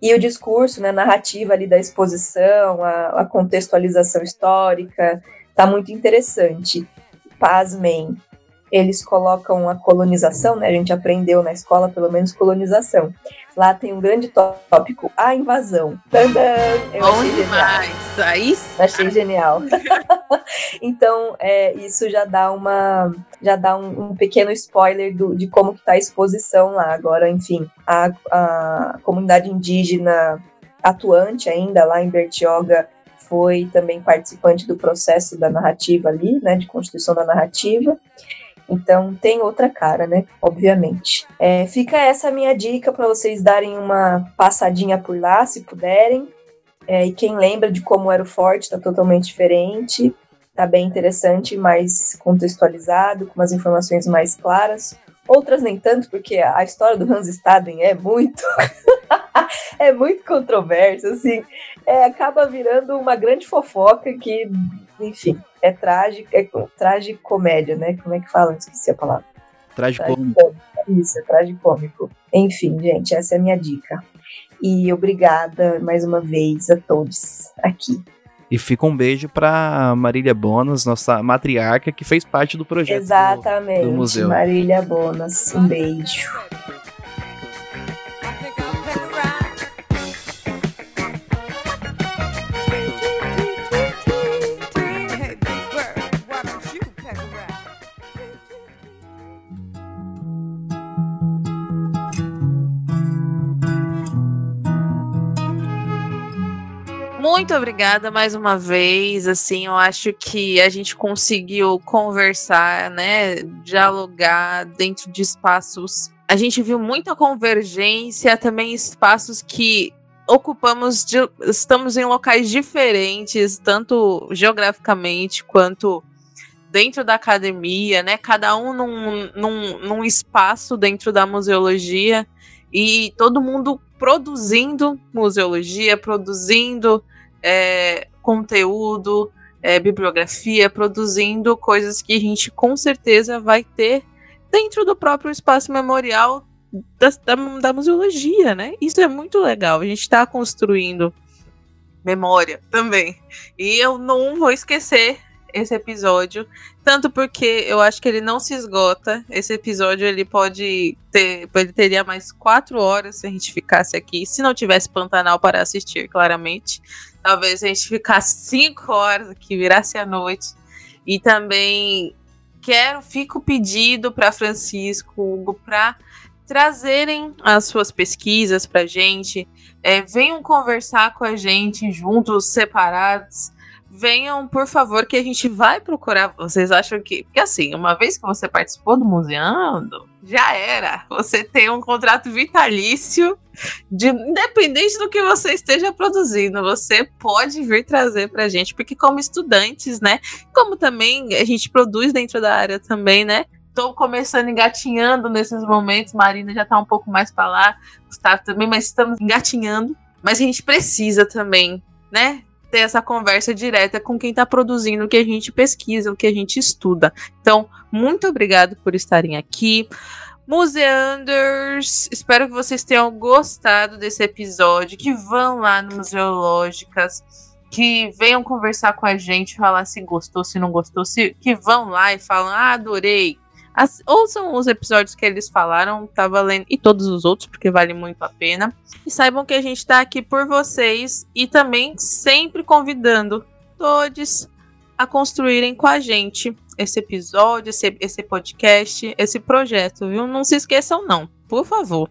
E o discurso, né, a narrativa ali da exposição, a, a contextualização histórica, está muito interessante pasmem, eles colocam a colonização, né? A gente aprendeu na escola, pelo menos, colonização. Lá tem um grande tópico, a invasão. Tadã! Eu Bom achei demais. genial. Aí Achei genial. então, é, isso já dá uma. Já dá um, um, pequeno spoiler do, de como que tá a exposição lá. Agora, enfim, a, a comunidade indígena atuante ainda lá em Bertioga foi também participante do processo da narrativa ali, né, de constituição da narrativa. Então tem outra cara, né? Obviamente. É, fica essa minha dica para vocês darem uma passadinha por lá, se puderem. É, e quem lembra de como era o Forte, está totalmente diferente. Tá bem interessante, mais contextualizado, com umas informações mais claras. Outras nem tanto, porque a história do Hans Staden é muito é muito controverso, assim, é, acaba virando uma grande fofoca que, enfim, é trágico, é tragicomédia, né? Como é que fala? Esqueci a palavra. Tragicômico. Isso, é tragicômico. Enfim, gente, essa é a minha dica. E obrigada mais uma vez a todos aqui. E fica um beijo para Marília Bonas, nossa matriarca, que fez parte do projeto Exatamente, do, do museu. Marília Bonas, um beijo. Muito obrigada mais uma vez. Assim, eu acho que a gente conseguiu conversar, né? Dialogar dentro de espaços. A gente viu muita convergência, também espaços que ocupamos, de, estamos em locais diferentes, tanto geograficamente quanto dentro da academia, né? Cada um num, num, num espaço dentro da museologia e todo mundo produzindo museologia, produzindo é, conteúdo, é, bibliografia, produzindo coisas que a gente com certeza vai ter dentro do próprio espaço memorial da, da, da museologia, né? Isso é muito legal. A gente está construindo memória também. E eu não vou esquecer esse episódio, tanto porque eu acho que ele não se esgota. Esse episódio ele pode ter, ele teria mais quatro horas se a gente ficasse aqui, se não tivesse Pantanal para assistir, claramente. Talvez a gente ficasse cinco horas aqui, virasse a noite. E também quero, fico pedido para Francisco, Hugo, para trazerem as suas pesquisas para gente, é, venham conversar com a gente juntos, separados, venham, por favor, que a gente vai procurar. Vocês acham que. Porque assim, uma vez que você participou do Museando, já era. Você tem um contrato vitalício, de, independente do que você esteja produzindo, você pode vir trazer pra gente, porque como estudantes, né? Como também a gente produz dentro da área também, né? Tô começando engatinhando nesses momentos, Marina já tá um pouco mais para lá, Gustavo também, mas estamos engatinhando. Mas a gente precisa também, né? Ter essa conversa direta com quem está produzindo o que a gente pesquisa, o que a gente estuda. Então, muito obrigado por estarem aqui. Museanders, espero que vocês tenham gostado desse episódio, que vão lá no Museológicas, que venham conversar com a gente, falar se gostou, se não gostou, se, que vão lá e falam, ah, adorei, as, ouçam os episódios que eles falaram, tá valendo, e todos os outros, porque vale muito a pena. E saibam que a gente tá aqui por vocês e também sempre convidando todos a construírem com a gente esse episódio, esse, esse podcast, esse projeto, viu? Não se esqueçam, não, por favor.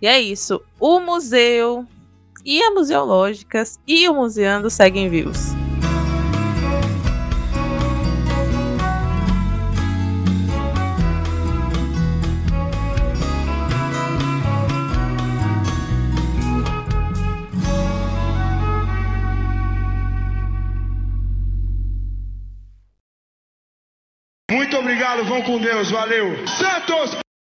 E é isso. O museu e a Museológicas e o Museando seguem vivos. Vão com Deus, valeu. Santos!